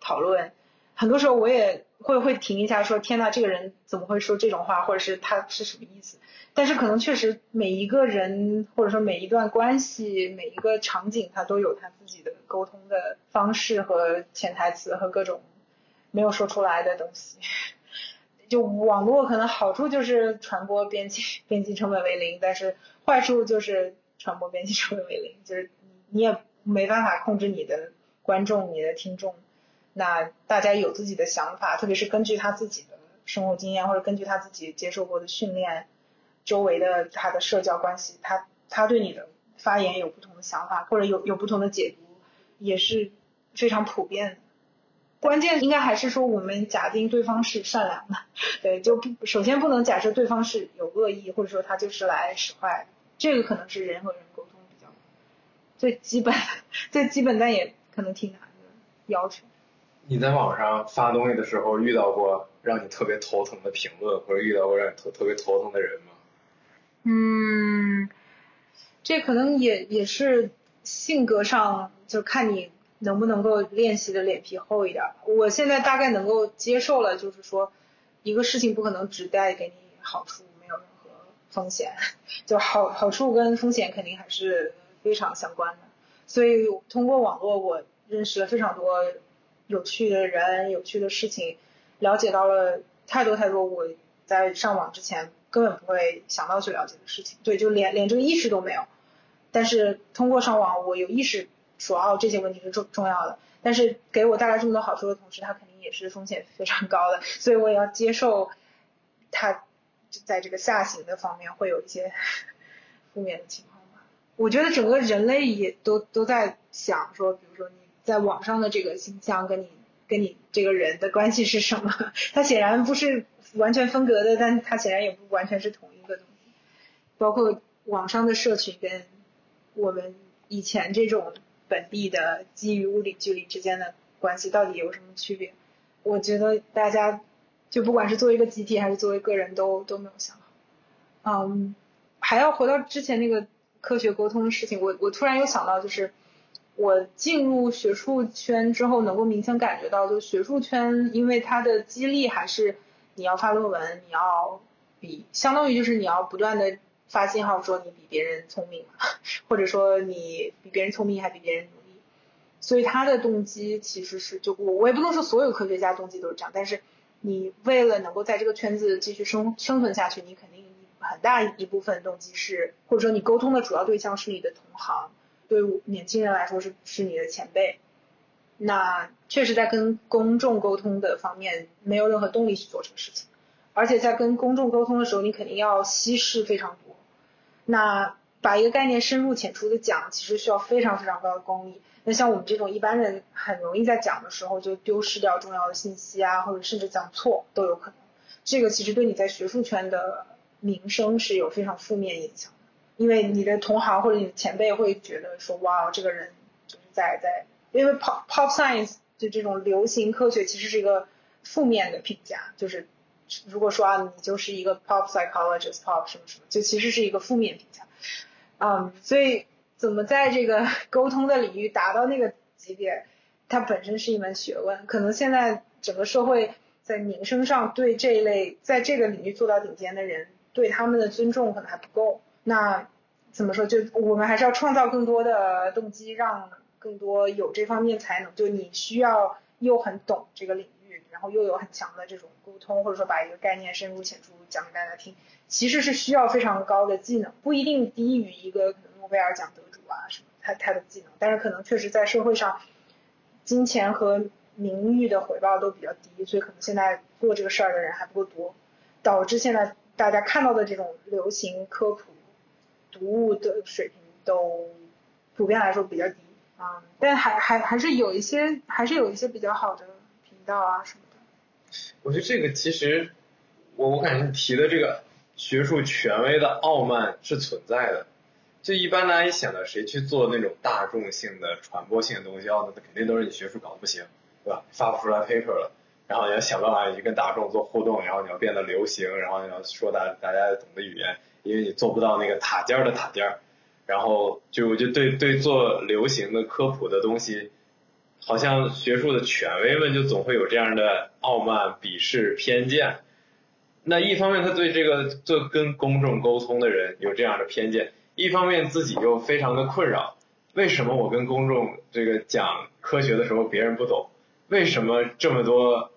讨论，很多时候我也会会停一下说，天呐，这个人怎么会说这种话，或者是他是什么意思？但是可能确实每一个人或者说每一段关系、每一个场景，他都有他自己的沟通的方式和潜台词和各种没有说出来的东西。就网络可能好处就是传播边际边际成本为零，但是坏处就是传播边际成本为零，就是你也没办法控制你的观众、你的听众。那大家有自己的想法，特别是根据他自己的生活经验或者根据他自己接受过的训练。周围的他的社交关系，他他对你的发言有不同的想法，或者有有不同的解读，也是非常普遍的。关键应该还是说，我们假定对方是善良的，对，就不首先不能假设对方是有恶意，或者说他就是来使坏，这个可能是人和人沟通比较最基本、最基本，但也可能挺难的要求。你在网上发东西的时候遇到过让你特别头疼的评论，或者遇到过让你特特别头疼的人吗？嗯，这可能也也是性格上，就看你能不能够练习的脸皮厚一点。我现在大概能够接受了，就是说一个事情不可能只带给你好处，没有任何风险，就好好处跟风险肯定还是非常相关的。所以通过网络，我认识了非常多有趣的人、有趣的事情，了解到了太多太多我在上网之前。根本不会想到去了解的事情，对，就连连这个意识都没有。但是通过上网，我有意识说哦，这些问题是重重要的。但是给我带来这么多好处的同时，它肯定也是风险非常高的，所以我也要接受它在这个下行的方面会有一些 负面的情况吧。我觉得整个人类也都都在想说，比如说你在网上的这个形象跟你跟你这个人的关系是什么？它显然不是。完全分隔的，但它显然也不完全是同一个东西。包括网上的社群跟我们以前这种本地的基于物理距离之间的关系到底有什么区别？我觉得大家就不管是作为一个集体还是作为个人都都没有想好。嗯，还要回到之前那个科学沟通的事情，我我突然又想到，就是我进入学术圈之后，能够明显感觉到，就学术圈因为它的激励还是。你要发论文，你要比相当于就是你要不断的发信号说你比别人聪明，或者说你比别人聪明还比别人努力，所以他的动机其实是，就我我也不能说所有科学家动机都是这样，但是你为了能够在这个圈子继续生生存下去，你肯定很大一部分动机是，或者说你沟通的主要对象是你的同行，对年轻人来说是是你的前辈，那确实在跟公众沟通的方面没有任何动力去做这个事情，而且在跟公众沟通的时候，你肯定要稀释非常多，那把一个概念深入浅出的讲，其实需要非常非常高的功力。那像我们这种一般人，很容易在讲的时候就丢失掉重要的信息啊，或者甚至讲错都有可能。这个其实对你在学术圈的名声是有非常负面影响，因为你的同行或者你的前辈会觉得说，哇，这个人就是在在，因为 pop pop science 就这种流行科学其实是一个负面的评价，就是如果说啊，你就是一个 pop psychologist pop 什么什么，就其实是一个负面评价。嗯，所以。怎么在这个 沟通的领域达到那个级别，它本身是一门学问。可能现在整个社会在名声上对这一类在这个领域做到顶尖的人，对他们的尊重可能还不够。那怎么说？就我们还是要创造更多的动机，让更多有这方面才能。就你需要又很懂这个领域，然后又有很强的这种沟通，或者说把一个概念深入浅出讲给大家听，其实是需要非常高的技能，不一定低于一个可能诺贝尔奖得主。啊，什么他他的技能，但是可能确实在社会上，金钱和名誉的回报都比较低，所以可能现在做这个事儿的人还不够多，导致现在大家看到的这种流行科普读物的水平都普遍来说比较低啊，但还还还是有一些还是有一些比较好的频道啊什么的。我觉得这个其实我我感觉你提的这个学术权威的傲慢是存在的。就一般大家一想到谁去做那种大众性的传播性的东西，哦，那肯定都是你学术搞得不行，对吧？发不出来 paper 了，然后你要想办法去跟大众做互动，然后你要变得流行，然后你要说大大家懂的语言，因为你做不到那个塔尖的塔尖，然后就我就对对做流行的科普的东西，好像学术的权威们就总会有这样的傲慢、鄙视、偏见。那一方面他对这个做跟公众沟通的人有这样的偏见。一方面自己又非常的困扰，为什么我跟公众这个讲科学的时候别人不懂？为什么这么多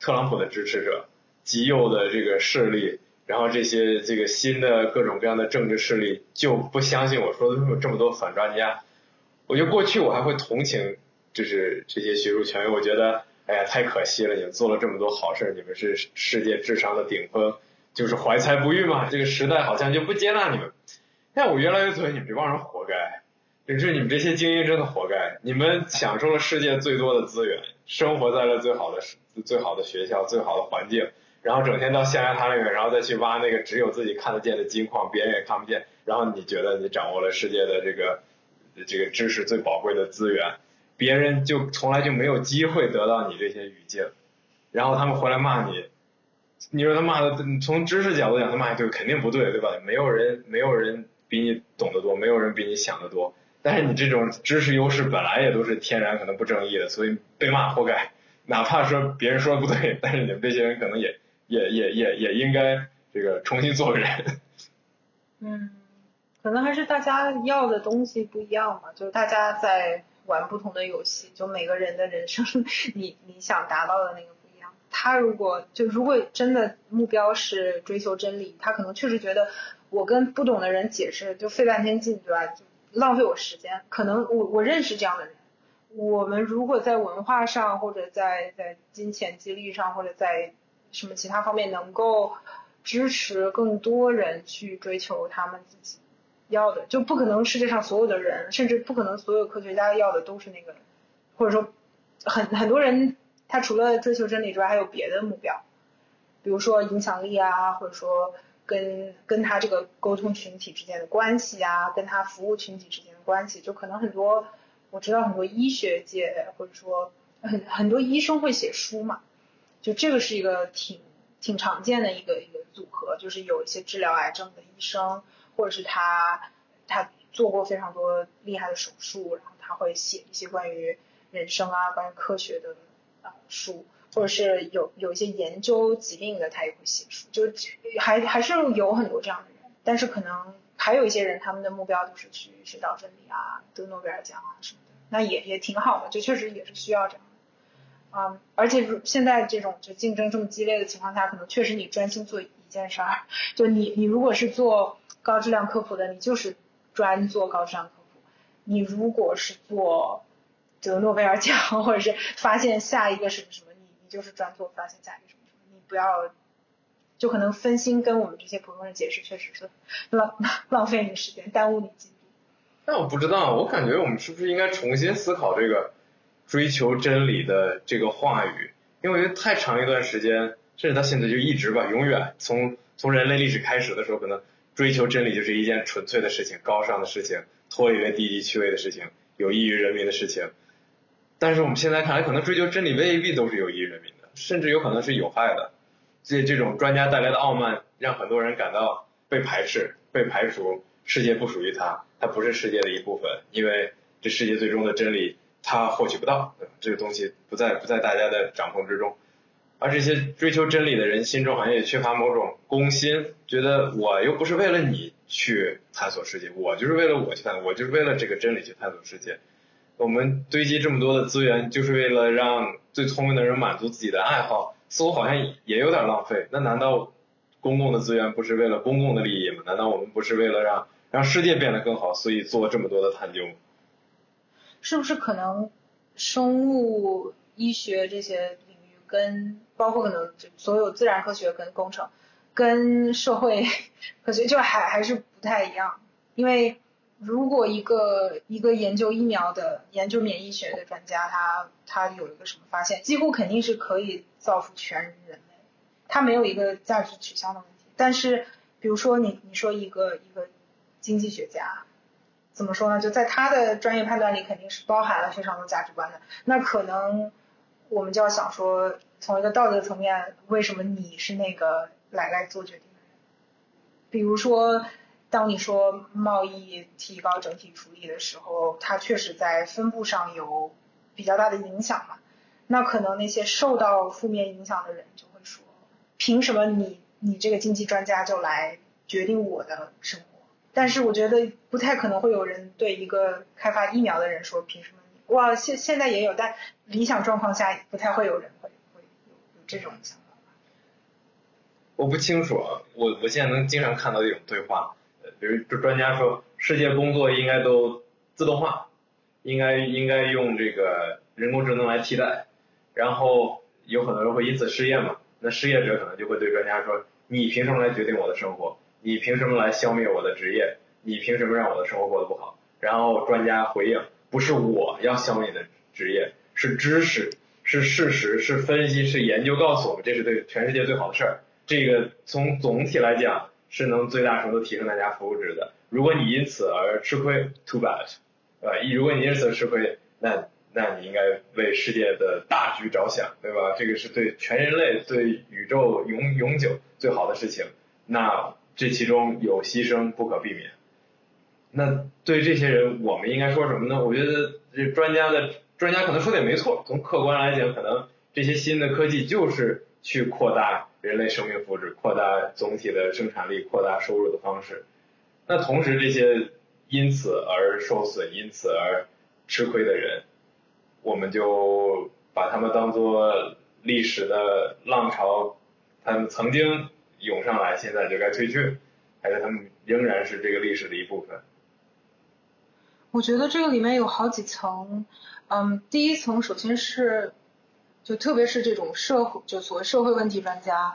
特朗普的支持者、极右的这个势力，然后这些这个新的各种各样的政治势力就不相信我说的这么这么多反专家？我觉得过去我还会同情，就是这些学术权威，我觉得哎呀太可惜了，你们做了这么多好事，你们是世界智商的顶峰，就是怀才不遇嘛，这个时代好像就不接纳你们。但我越来越觉得你们这帮人活该，就是你们这些精英真的活该。你们享受了世界最多的资源，生活在了最好的、最好的学校、最好的环境，然后整天到象牙塔里面，然后再去挖那个只有自己看得见的金矿，别人也看不见。然后你觉得你掌握了世界的这个这个知识最宝贵的资源，别人就从来就没有机会得到你这些语境。然后他们回来骂你，你说他骂的从知识角度讲，他骂对肯定不对，对吧？没有人，没有人。比你懂得多，没有人比你想得多。但是你这种知识优势本来也都是天然可能不正义的，所以被骂活该。哪怕说别人说的不对，但是你们这些人可能也也也也也应该这个重新做人。嗯，可能还是大家要的东西不一样嘛，就是大家在玩不同的游戏，就每个人的人生，你你想达到的那个不一样。他如果就如果真的目标是追求真理，他可能确实觉得。我跟不懂的人解释就费半天劲，对吧？浪费我时间。可能我我认识这样的人。我们如果在文化上，或者在在金钱激励上，或者在什么其他方面能够支持更多人去追求他们自己要的，就不可能世界上所有的人，甚至不可能所有科学家要的都是那个，或者说很 很多人他除了追求真理之外，还有别的目标，比如说影响力啊，或者说。跟跟他这个沟通群体之间的关系啊，跟他服务群体之间的关系，就可能很多，我知道很多医学界或者说很很多医生会写书嘛，就这个是一个挺挺常见的一个一个组合，就是有一些治疗癌症的医生，或者是他他做过非常多厉害的手术，然后他会写一些关于人生啊，关于科学的啊书。或者是有有一些研究疾病的，他也会写书，就还还是有很多这样的人，但是可能还有一些人，他们的目标就是去寻找真理啊，得诺贝尔奖啊什么的。那也也挺好的，就确实也是需要这样啊。嗯，而且如现在这种就竞争这么激烈的情况下，可能确实你专心做一件事儿，就你你如果是做高质量科普的，你就是专做高质量科普；你如果是做得诺贝尔奖或者是发现下一个什么什么，你你就是专做发现下一个什么什么，你不要。就可能分心跟我们这些普通人解释，确实是浪 浪费你时间，耽误你进度。那我不知道，我感觉我们是不是应该重新思考这个追求真理的这个话语？因为我觉得太长一段时间，甚至到现在就一直吧，永远从从人类历史开始的时候，可能追求真理就是一件纯粹的事情、高尚的事情、脱离了低级趣味的事情、有益于人民的事情。但是我们现在看来，可能追求真理未必都是有益于人民的，甚至有可能是有害的。这这种专家带来的傲慢，让很多人感到被排斥、被排除。世界不属于他，他不是世界的一部分，因为这世界最终的真理他获取不到，这个东西不在不在大家的掌控之中。而这些追求真理的人心中好像也缺乏某种公心，觉得我又不是为了你去探索世界，我就是为了我去探索，我就是为了这个真理去探索世界。我们堆积这么多的资源，就是为了让最聪明的人满足自己的爱好。似乎好像也有点浪费。那难道公共的资源不是为了公共的利益吗？难道我们不是为了让让世界变得更好，所以做这么多的探究吗？是不是可能生物医学这些领域跟包括可能所有自然科学跟工程跟社会 科学就还还是不太一样？因为如果一个一个研究疫苗的、研究免疫学的专家，他他有一个什么发现，几乎肯定是可以。造福全人类，他没有一个价值取向的问题。但是，比如说你你说一个一个经济学家，怎么说呢？就在他的专业判断里，肯定是包含了非常多价值观的。那可能我们就要想说，从一个道德层面，为什么你是那个来来做决定的人？比如说，当你说贸易提高整体福利的时候，它确实在分布上有比较大的影响嘛。那可能那些受到负面影响的人就会说，凭什么你你这个经济专家就来决定我的生活？但是我觉得不太可能会有人对一个开发疫苗的人说，凭什么？哇，现现在也有，但理想状况下不太会有人会会有这种想法。我不清楚啊，我我现在能经常看到一种对话，呃，比如就专家说，世界工作应该都自动化，应该应该用这个人工智能来替代。然后有很多人会因此失业嘛？那失业者可能就会对专家说：“你凭什么来决定我的生活？你凭什么来消灭我的职业？你凭什么让我的生活过得不好？”然后专家回应：“不是我要消灭你的职业，是知识，是事实，是分析，是研究告诉我们这是对全世界最好的事儿。这个从总体来讲是能最大程度提升大家服务值的。如果你因此而吃亏，too bad，呃，如果你因此吃亏，那。”那你应该为世界的大局着想，对吧？这个是对全人类、对宇宙永永久最好的事情。那这其中有牺牲不可避免。那对这些人，我们应该说什么呢？我觉得这专家的专家可能说的也没错。从客观来讲，可能这些新的科技就是去扩大人类生命福祉、扩大总体的生产力、扩大收入的方式。那同时，这些因此而受损、因此而吃亏的人。我们就把他们当做历史的浪潮，他们曾经涌上来，现在就该退去，还是他们仍然是这个历史的一部分？我觉得这个里面有好几层，嗯，第一层首先是，就特别是这种社会，就所谓社会问题专家，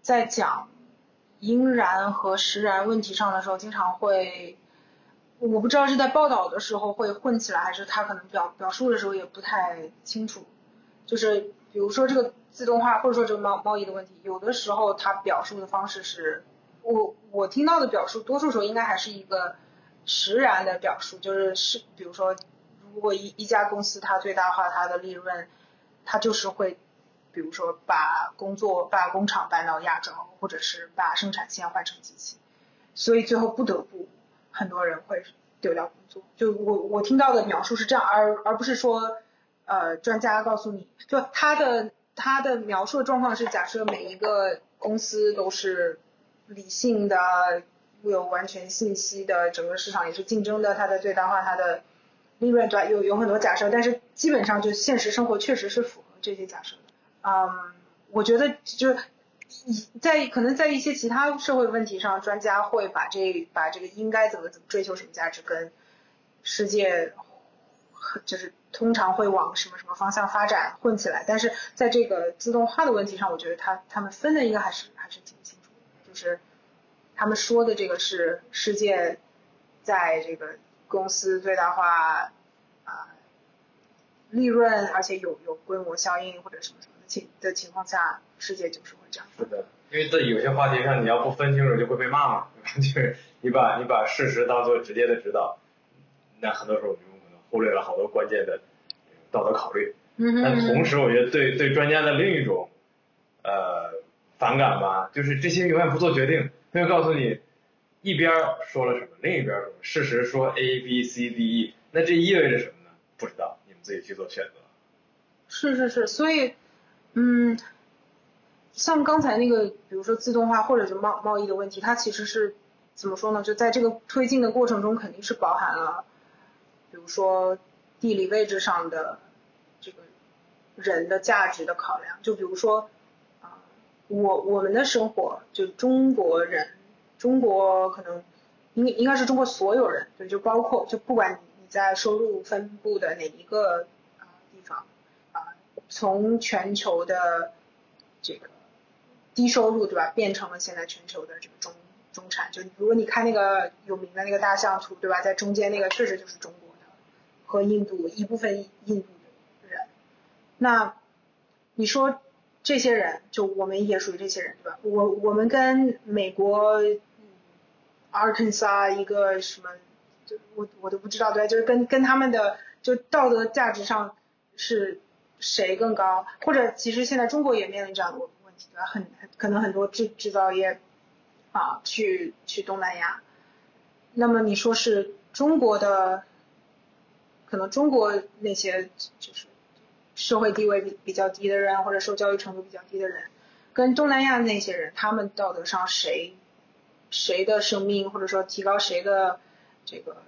在讲应然和实然问题上的时候，经常会。我不知道是在报道的时候会混起来，还是他可能表表述的时候也不太清楚。就是比如说这个自动化，或者说这个贸贸易的问题，有的时候它表述的方式是，我我听到的表述，多数时候应该还是一个实然的表述，就是是比如说，如果一一家公司它最大化它的利润，它就是会，比如说把工作把工厂搬到亚洲，或者是把生产线换成机器，所以最后不得不。很多人会丢掉工作，就我我听到的描述是这样，而而不是说，呃，专家告诉你就他的他的描述的状况是假设每一个公司都是理性的，有完全信息的，整个市场也是竞争的，它的最大化它的利润对？有有很多假设，但是基本上就现实生活确实是符合这些假设的。嗯，我觉得就是在可能在一些其他社会问题上，专家会把这把这个应该怎么怎么追求什么价值跟世界就是通常会往什么什么方向发展混起来。但是在这个自动化的问题上，我觉得他他们分的应该还是还是挺清楚的，就是他们说的这个是世界在这个。公司最大化啊，利润，而且有有规模效应或者什么什么的情的情况下，世界就是会这样。是的，因为在有些话题上，你要不分清楚就会被骂嘛，就是你把你把事实当做直接的指导，那很多时候忽略了好多关键的道德考虑。嗯但同时，我觉得对对专家的另一种呃反感吧，就是这些永远不做决定，他会告诉你。一边说了什么，另一边说事实说 A B C D E，那这意味着什么呢？不知道，你们自己去做选择。是是是，所以，嗯，像刚才那个，比如说自动化或者是贸贸易的问题，它其实是怎么说呢？就在这个推进的过程中，肯定是包含了，比如说地理位置上的这个人的价值的考量。就比如说，啊，我我们的生活，就中国人。中国可能应应该是中国所有人，对，就包括就不管你你在收入分布的哪一个啊地方啊，从全球的这个低收入对吧，变成了现在全球的这个中中产。就如果你看那个有名的那个大象图对吧，在中间那个确实就是中国和印度一部分印度人。那你说这些人，就我们也属于这些人对吧？我我们跟美国。Arkansas 一个什么，就我我都不知道，对，就是跟跟他们的就道德价值上是谁更高，或者其实现在中国也面临这样的问题，对吧？很很可能很多制制造业啊去去东南亚，那么你说是中国的，可能中国那些就是社会地位比比较低的人，或者受教育程度比较低的人，跟东南亚那些人，他们道德上谁？谁的生命，或者说提高谁的这个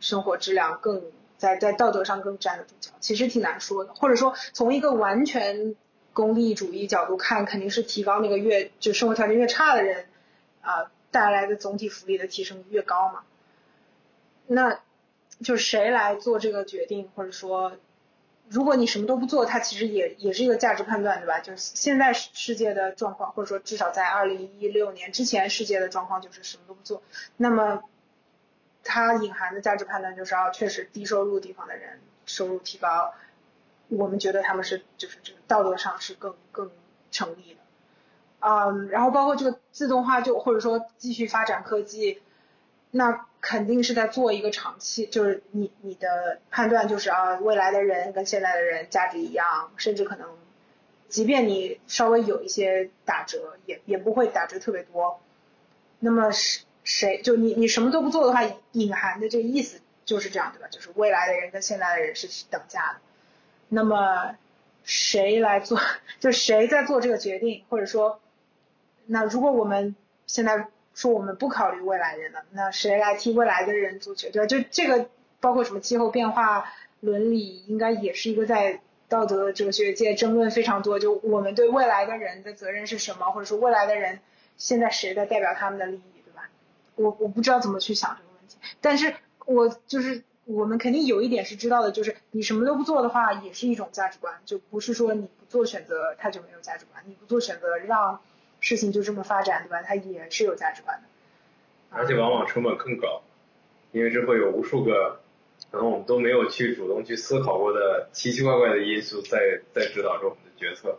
生活质量更在在道德上更站得住脚，其实挺难说的。或者说从一个完全功利主义角度看，肯定是提高那个越就生活条件越差的人啊带来的总体福利的提升越高嘛。那就是谁来做这个决定，或者说？如果你什么都不做，它其实也也是一个价值判断，对吧？就是现在世界的状况，或者说至少在二零一六年之前，世界的状况就是什么都不做。那么，它隐含的价值判断就是要确实低收入地方的人收入提高，我们觉得他们是就是这个道德上是更更成立的。嗯，然后包括这个自动化，就或者说继续发展科技，那。肯定是在做一个长期，就是你你的判断就是啊，未来的人跟现在的人价值一样，甚至可能，即便你稍微有一些打折，也也不会打折特别多。那么谁谁就你你什么都不做的话，隐含的这个意思就是这样对吧？就是未来的人跟现在的人是等价的。那么谁来做？就谁在做这个决定？或者说，那如果我们现在。说我们不考虑未来人了，那谁来替未来的人做决定？就这个包括什么气候变化、伦理，应该也是一个在道德哲学界争论非常多。就我们对未来的人的责任是什么，或者说未来的人现在谁在代表他们的利益，对吧？我我不知道怎么去想这个问题，但是我就是我们肯定有一点是知道的，就是你什么都不做的话，也是一种价值观，就不是说你不做选择它就没有价值观，你不做选择让。事情就这么发展，对吧？它也是有价值观的，而且往往成本更高，因为这会有无数个可能我们都没有去主动去思考过的奇奇怪怪的因素在在指导着我们的决策。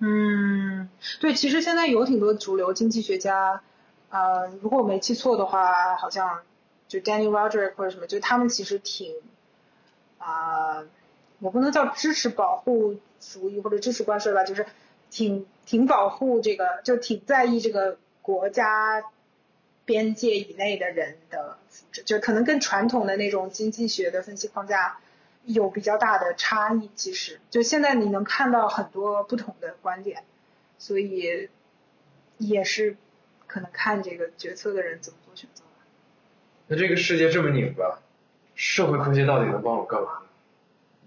嗯，对，其实现在有挺多主流经济学家，呃，如果我没记错的话，好像就 Danny Roderick 或者什么，就他们其实挺啊，我不能叫支持保护主义或者支持关税吧，就是挺。挺保护这个，就挺在意这个国家边界以内的人的，就可能跟传统的那种经济学的分析框架有比较大的差异。其实，就现在你能看到很多不同的观点，所以也是可能看这个决策的人怎么做选择。那这个世界这么拧巴，社会科学到底能帮我干嘛？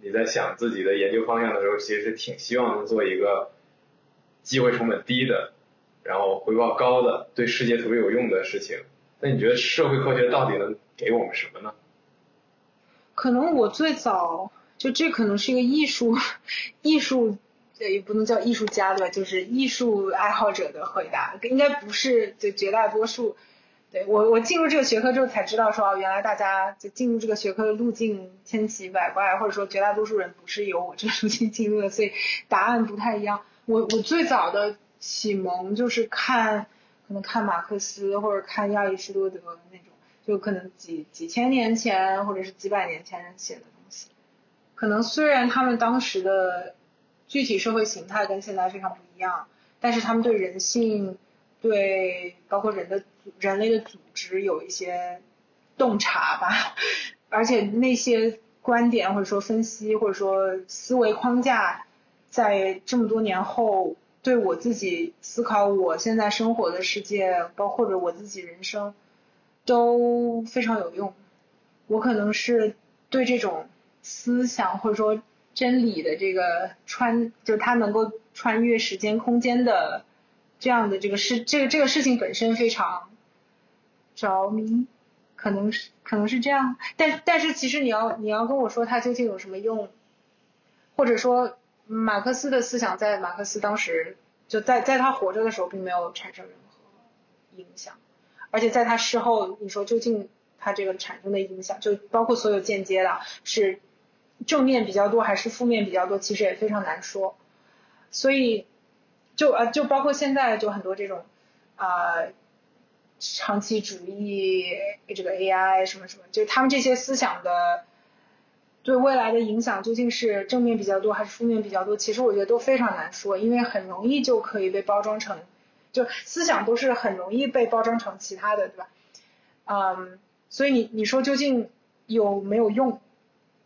你在想自己的研究方向的时候，其实挺希望能做一个机会成本低的，然后回报高的，对世界特别有用的事情。那你觉得社会科学到底能给我们什么呢？可能我最早就这可能是一个艺术艺术也不能叫艺术家对吧？就是艺术爱好者的回答，应该不是就绝大多数。对我我进入这个学科之后才知道说，原来大家就进入这个学科的路径千奇百怪，或者说绝大多数人不是由我这个路径进入的，所以答案不太一样。我我最早的启蒙就是看可能看马克思或者看亚里士多德那种。就可能几几千年前或者是几百年前人写的东西，可能虽然他们当时的具体社会形态跟现在非常不一样，但是他们对人性、对包括人的人类的组织有一些洞察吧，而且那些观点或者说分析或者说思维框架，在这么多年后对我自己思考我现在生活的世界，包括着我自己人生。都非常有用。我可能是对这种思想或者说真理的这个穿，就是它能够穿越时间空间的这样的这个事，这个这个事情本身非常着迷，可能是可能是这样。但但是其实你要你要跟我说它究竟有什么用，或者说马克思的思想在马克思当时就在在他活着的时候并没有产生任何影响。而且在他事后，你说究竟他这个产生的影响，就包括所有间接的，是正面比较多还是负面比较多，其实也非常难说。所以，就呃就包括现在就很多这种啊长期主义这个 AI 什么什么，就他们这些思想的对未来的影响究竟是正面比较多还是负面比较多，其实我觉得都非常难说，因为很容易就可以被包装成。就思想都是很容易被包装成其他的，对吧？嗯，所以你你说究竟有没有用？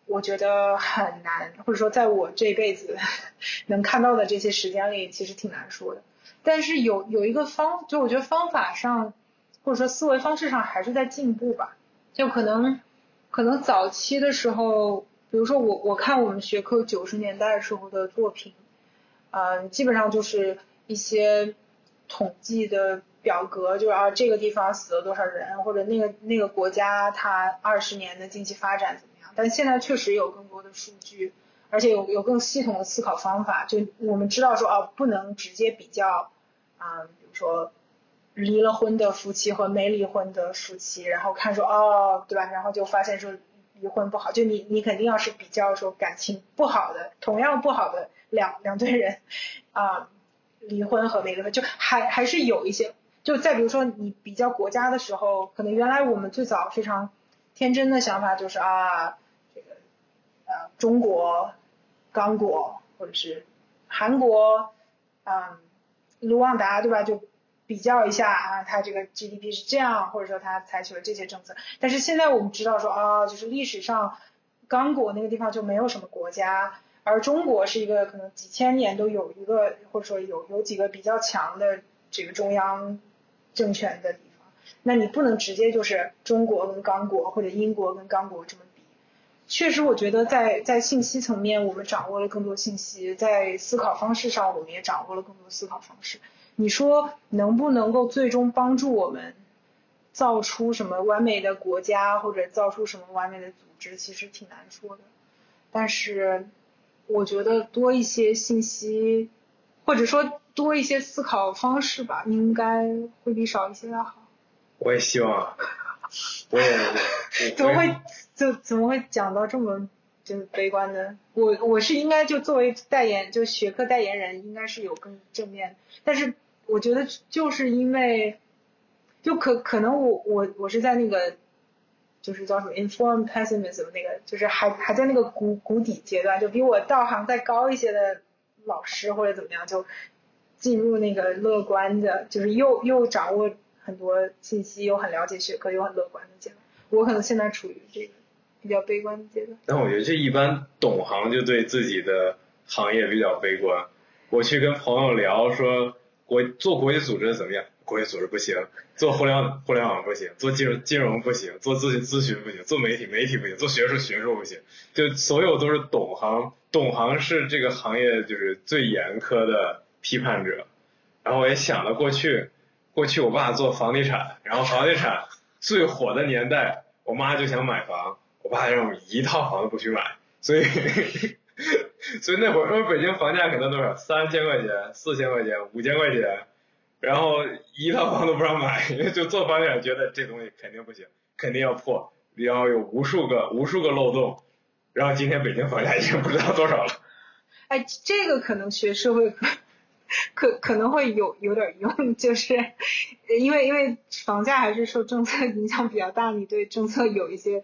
我觉得很难，或者说在我这辈子 能看到的这些时间里，其实挺难说的。但是有有一个方，就我觉得方法上或者说思维方式上还是在进步吧。就可能可能早期的时候，比如说我我看我们学科九十年代时候的作品，嗯，基本上就是一些。统计的表格就是啊，这个地方死了多少人，或者那个那个国家它二十年的经济发展怎么样？但现在确实有更多的数据，而且有有更系统的思考方法。就我们知道说哦，不能直接比较啊，比如说离了婚的夫妻和没离婚的夫妻，然后看说哦，对吧？然后就发现说离婚不好，就你你肯定要是比较说感情不好的，同样不好的两两对人 啊。离婚和没离婚，就还还是有一些。就再比如说，你比较国家的时候，可能原来我们最早非常天真的想法就是啊，这个呃中国、刚果或者是韩国，嗯，卢旺达对吧？就比较一下啊，它这个 GDP 是这样，或者说它采取了这些政策。但是现在我们知道说啊，就是历史上刚果那个地方就没有什么国家。而中国是一个可能几千年都有一个，或者说有有几个比较强的这个中央政权的地方，那你不能直接就是中国跟刚果或者英国跟刚果这么比。确实，我觉得在在信息层面我们掌握了更多信息，在思考方式上我们也掌握了更多思考方式。你说能不能够最终帮助我们造出什么完美的国家或者造出什么完美的组织，其实挺难说的。但是。我觉得多一些信息，或者说多一些思考方式吧，应该会比少一些要好。我也希望，我也 怎么会怎怎么会讲到这么就是悲观呢？我我是应该就作为代言，就学科代言人，应该是有更正面。但是我觉得就是因为，就可可能我我我是在那个。就是叫什么 informed pessimism 那个，就是还还在那个谷谷底阶段，就比我道行再高一些的老师或者怎么样，就进入那个乐观的，就是又又掌握很多信息，又很了解学科，又很乐观的阶段。我可能现在处于这个比较悲观的阶段。但我觉得这一般懂行就对自己的行业比较悲观。我去跟朋友聊说国做国际组织怎么样，国际组织不行，做互联网互联网不行，做金融金融不行，做咨询咨询不行，做媒体媒体不行，做学术学术不行，就所有都是懂行，懂行是这个行业就是最严苛的批判者。然后我也想了过去，过去我爸做房地产，然后房地产最火的年代，我妈就想买房，我爸让我一套房子不许买，所以所以那会儿因为北京房价可能多少三千块钱、四千块钱、五千块钱，然后一套房都不让买，因为就做房地产觉得这东西肯定不行，肯定要破，然后有无数个无数个漏洞，然后今天北京房价已经不知道多少了。哎，这个可能学社会可可能会有有点用，就是因为因为房价还是受政策影响比较大，你对政策有一些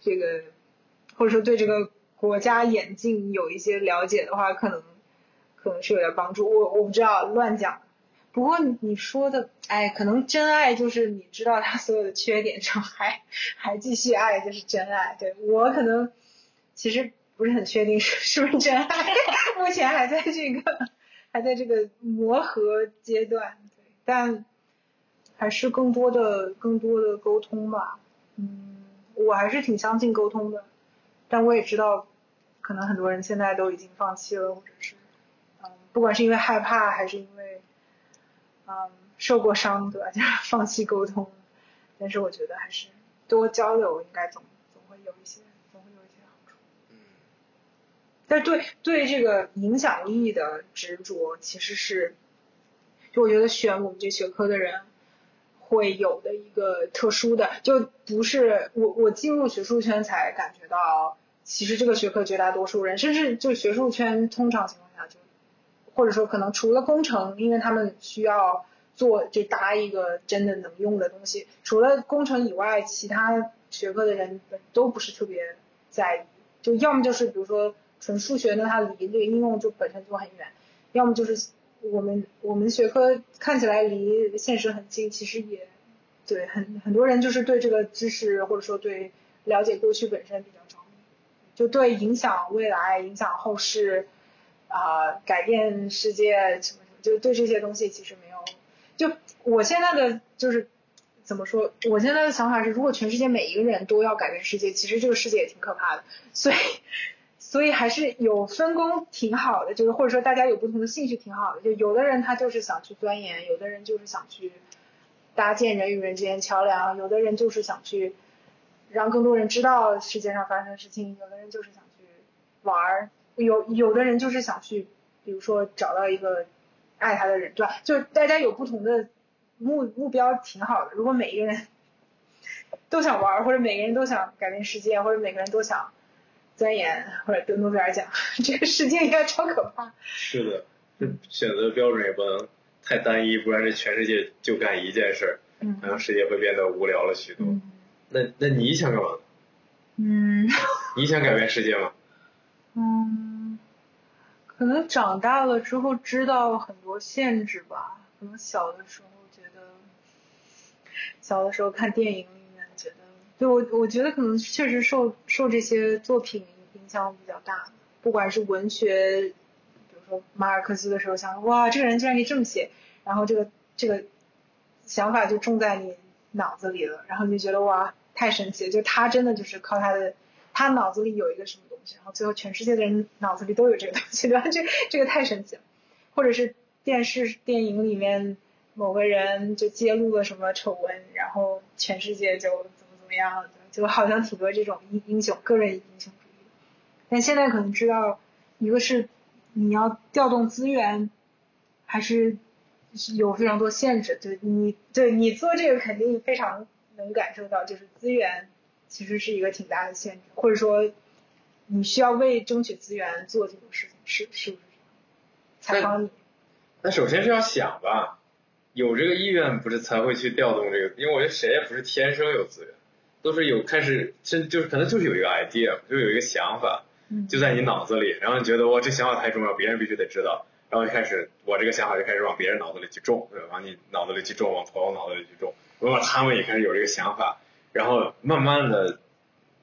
这个或者说对这个国家眼镜有一些了解的话，可能可能是有点帮助。我我不知道乱讲，不过你说的，哎，可能真爱就是你知道他所有的缺点之后还还继续爱，就是真爱。对我可能其实不是很确定是是不是真爱，目前还在这个。还在这个磨合阶段，对，但还是更多的、更多的沟通吧。嗯，我还是挺相信沟通的，但我也知道，可能很多人现在都已经放弃了，或者是，嗯，不管是因为害怕，还是因为，嗯，受过伤，对吧？就放弃沟通。但是我觉得还是多交流，应该总总会有一些。总会有一些好处。嗯但对对这个影响力的执着，其实是，就我觉得选我们这学科的人会有的一个特殊的，就不是我我进入学术圈才感觉到，其实这个学科绝大多数人，甚至就学术圈通常情况下就，或者说可能除了工程，因为他们需要做就搭一个真的能用的东西，除了工程以外，其他学科的人都不是特别在意，就要么就是比如说。纯数学呢，它离这个应用就本身就很远，要么就是我们我们学科看起来离现实很近，其实也对很很多人就是对这个知识或者说对了解过去本身比较着迷，就对影响未来、影响后世啊、改变世界什么什么，就对这些东西其实没有。就我现在的就是怎么说？我现在的想法是，如果全世界每一个人都要改变世界，其实这个世界也挺可怕的。所以。所以还是有分工挺好的，就是或者说大家有不同的兴趣挺好的。就有的人他就是想去钻研，有的人就是想去搭建人与人之间桥梁，有的人就是想去让更多人知道世界上发生的事情，有的人就是想去玩儿，有有的人就是想去，比如说找到一个爱他的人，对吧？就大家有不同的目目标挺好的。如果每一个人 都想玩儿，或者每个人都想改变世界，或者每个人都想。钻研或者得诺贝尔奖，这个世界应该超可怕。是的，这选择标准也不能太单一，不然这全世界就干一件事，嗯，可能世界会变得无聊了许多。那那你想干嘛？嗯，你想改变世界吗？嗯，可能长大了之后知道很多限制吧。可能小的时候觉得，小的时候看电影里面觉得。对我，我觉得可能确实受受这些作品影响比较大，不管是文学，比如说马尔克斯的时候，想哇，这个人竟然可以这么写，然后这个这个想法就种在你脑子里了，然后你就觉得哇，太神奇了，就他真的就是靠他的，他脑子里有一个什么东西，然后最后全世界的人脑子里都有这个东西，对吧？这这个太神奇了，或者是电视电影里面某个人就揭露了什么丑闻，然后全世界就。怎么怎么样？就好像挺多这种英英雄个人英雄，但现在可能知道，一个是你要调动资源，还是有非常多限制。就你对你做这个肯定非常能感受到，就是资源其实是一个挺大的限制，或者说你需要为争取资源做这种事情，是是不是？采访你。那首先是要想吧，有这个意愿不是才会去调动这个，因为我觉得谁也不是天生有资源。都是有开始，甚就是可能就是有一个 idea，就有一个想法，就在你脑子里，然后你觉得我这想法太重要，别人必须得知道，然后就开始我这个想法就开始往别人脑子里去种，对？往你脑子里去种，往朋友脑子里去种，如果他们也开始有这个想法，然后慢慢的，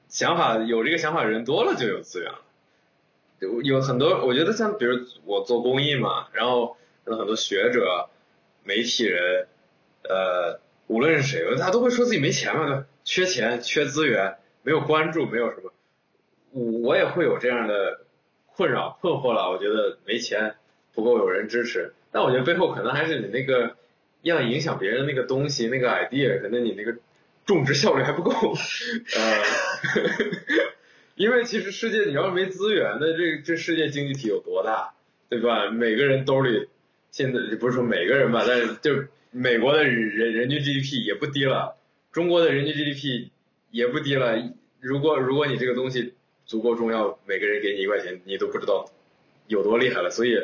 想法有这个想法的人多了就有资源了，有有很多，我觉得像比如我做公益嘛，然后有很多学者、媒体人。呃，无论是谁，他都会说自己没钱嘛，对？缺钱、缺资源、没有关注、没有什么。我我也会有这样的困扰、困惑了。我觉得没钱，不够有人支持。但我觉得背后可能还是你那个要影响别人的那个东西、那个 idea，可能你那个种植效率还不够。呃，因为其实世界你要是没资源，那这这世界经济体有多大，对吧？每个人兜里现在不是说每个人吧，但是就美国的人人均 GDP 也不低了，中国的人均 GDP 也不低了。如果如果你这个东西足够重要，每个人给你一块钱，你都不知道有多厉害了。所以，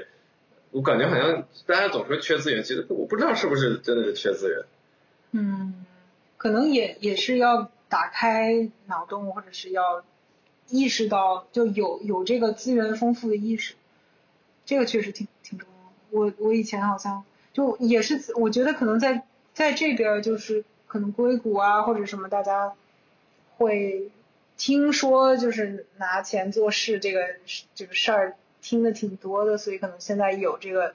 我感觉好像大家总说缺资源，其实我不知道是不是真的是缺资源。嗯，可能也也是要打开脑洞，或者是要意识到就有有这个资源丰富的意识，这个确实挺挺重要的。我我以前好像就也是，我觉得可能在在这边就是可能硅谷啊或者什么，大家会。听说就是拿钱做事这个这个事儿听的挺多的，所以可能现在有这个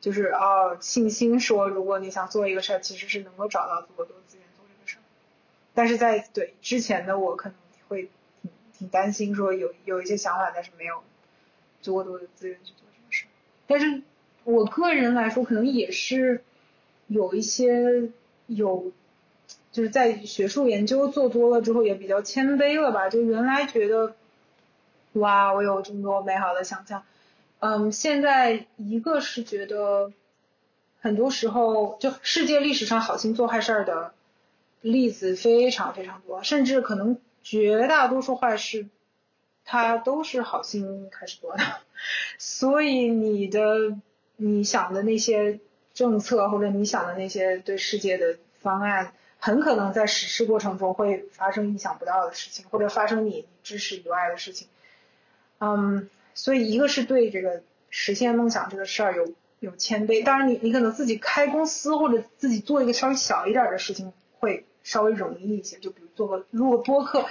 就是哦信心说，如果你想做一个事儿，其实是能够找到足够多资源做这个事儿。但是在对之前的我可能会挺挺担心说有有一些想法，但是没有足够多的资源去做这个事儿。但是我个人来说，可能也是有一些有。就是在学术研究做多了之后，也比较谦卑了吧？就原来觉得，哇，我有这么多美好的想象，嗯，现在一个是觉得，很多时候就世界历史上好心做坏事的例子非常非常多，甚至可能绝大多数坏事，他都是好心开始做的，所以你的你想的那些政策或者你想的那些对世界的方案。很可能在实施过程中会发生意想不到的事情，或者发生你知识以外的事情。嗯，所以一个是对这个实现梦想这个事儿有有谦卑，当然你你可能自己开公司或者自己做一个稍微小一点的事情会稍微容易一些，就比如做个录个播客，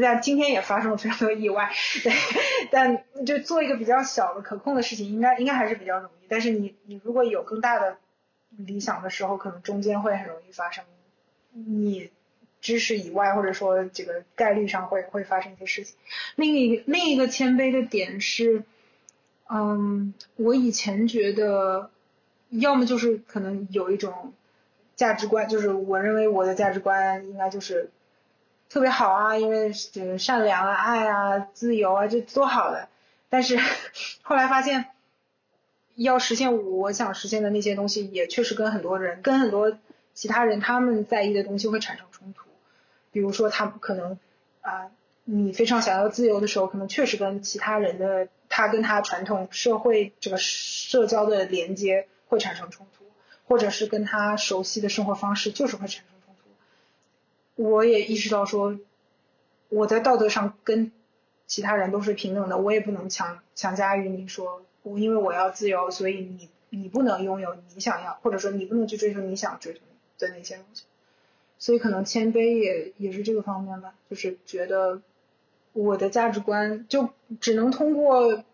但今天也发生了非常多意外，对，但就做一个比较小的可控的事情，应该应该还是比较容易。但是你你如果有更大的理想的时候，可能中间会很容易发生。你知识以外，或者说这个概率上会会发生一些事情。另一个另一个谦卑的点是，嗯，我以前觉得，要么就是可能有一种价值观，就是我认为我的价值观应该就是特别好啊，因为就是善良啊、爱啊、自由啊，这多好的。但是 后来发现，要实现我想实现的那些东西，也确实跟很多人跟很多。其他人他们在意的东西会产生冲突，比如说他可能啊，你非常想要自由的时候，可能确实跟其他人的他跟他传统社会这个社交的连接会产生冲突，或者是跟他熟悉的生活方式就是会产生冲突。我也意识到说，我在道德上跟其他人都是平等的，我也不能强强加于你说，我因为我要自由，所以你你不能拥有你想要，或者说你不能去追求你想追求。的那些东西，所以可能谦卑也也是这个方面吧，就是觉得我的价值观就只能通过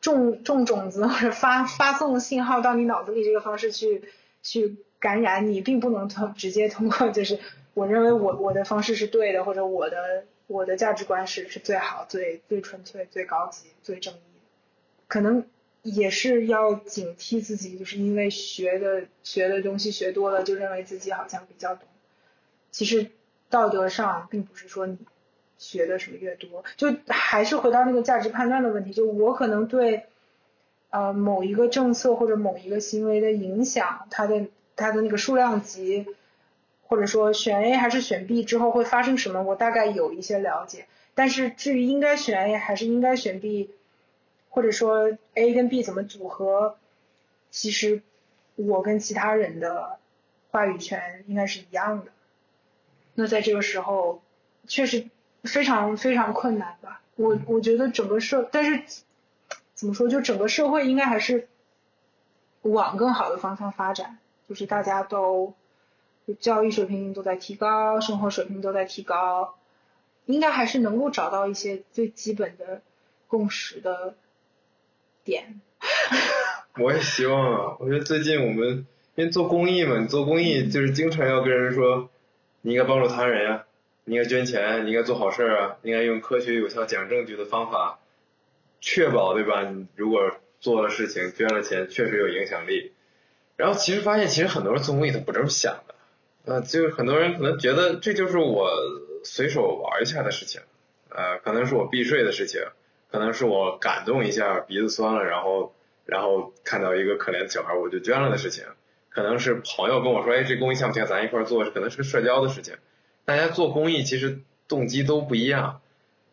种种种子或者发发送信号到你脑子里这个方式去去感染你，并不能通直接通过就是我认为我我的方式是对的，或者我的我的价值观是是最好、最最纯粹、最高级、最正义，可能。也是要警惕自己，就是因为学的学的东西学多了，就认为自己好像比较懂。其实道德上并不是说你学的什么越多，就还是回到那个价值判断的问题。就我可能对呃某一个政策或者某一个行为的影响，它的它的那个数量级，或者说选 A 还是选 B 之后会发生什么，我大概有一些了解。但是至于应该选 A 还是应该选 B。或者说 A 跟 B 怎么组合，其实我跟其他人的话语权应该是一样的。那在这个时候，确实非常非常困难吧。我我觉得整个社，但是怎么说，就整个社会应该还是往更好的方向发展，就是大家都教育水平都在提高，生活水平都在提高，应该还是能够找到一些最基本的共识的。点，我也希望啊！我觉得最近我们因为做公益嘛，你做公益就是经常要跟人说，你应该帮助他人呀，你应该捐钱，你应该做好事儿啊，应该用科学有效讲证据的方法，确保对吧？你如果做了事情，捐了钱，确实有影响力。然后其实发现，其实很多人做公益他不这么想的，呃，就是很多人可能觉得这就是我随手玩一下的事情，呃，可能是我避税的事情，可能是我感动一下鼻子酸了，然后然后看到一个可怜的小孩我就捐了的事情，可能是朋友跟我说，哎，这公益项目行，咱一块做，可能是个社交的事情。大家做公益其实动机都不一样，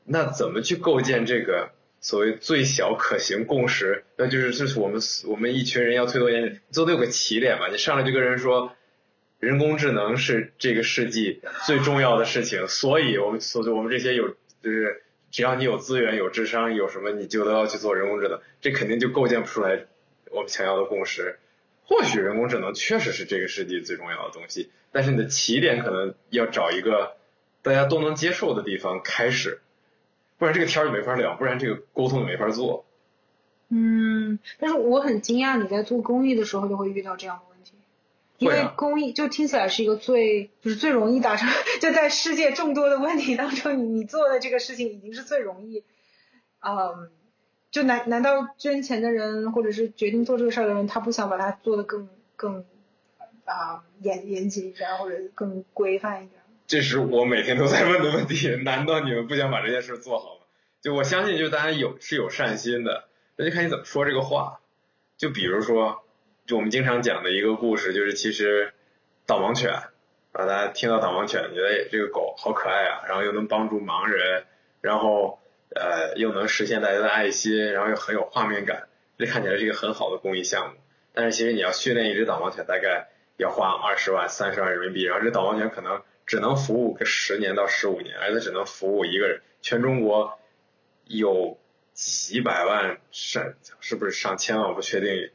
那怎么去构建这个？所谓最小可行共识，那就是这是我们我们一群人要推动研究，都得有个起点吧。你上来就跟人说，人工智能是这个世纪最重要的事情，所以我们所以我们这些有就是只要你有资源、有智商、有什么，你就都要去做人工智能，这肯定就构建不出来我们想要的共识。或许人工智能确实是这个世纪最重要的东西，但是你的起点可能要找一个大家都能接受的地方开始。不然这个天儿就没法聊，不然这个沟通就没法做。嗯，但是我很惊讶你在做公益的时候就会遇到这样，因为公益就听起来是一个最就是最容易达成，就在世界众多的问题当中，你你做的这个事情已经是最容易，嗯，就难难道捐钱的人或者是决定做这个事儿的人，他不想把它做的更更啊严严谨一点或者更规范一点？这是我每天都在问的问题，难道你们不想把这件事做好吗？就我相信，就大家有是有善心的，那就看你怎么说这个话。就比如说，就我们经常讲的一个故事，就是其实导盲犬，啊，大家听到导盲犬，觉得这个狗好可爱啊，然后又能帮助盲人，然后呃又能实现大家的爱心，然后又很有画面感，这看起来是一个很好的公益项目。但是其实你要训练一只导盲犬，大概要花二十万、三十万人民币，然后这导盲犬可能。只能服务个十年到十五年，而且只能服务一个人。全中国有几百万上是不是上千万我不确定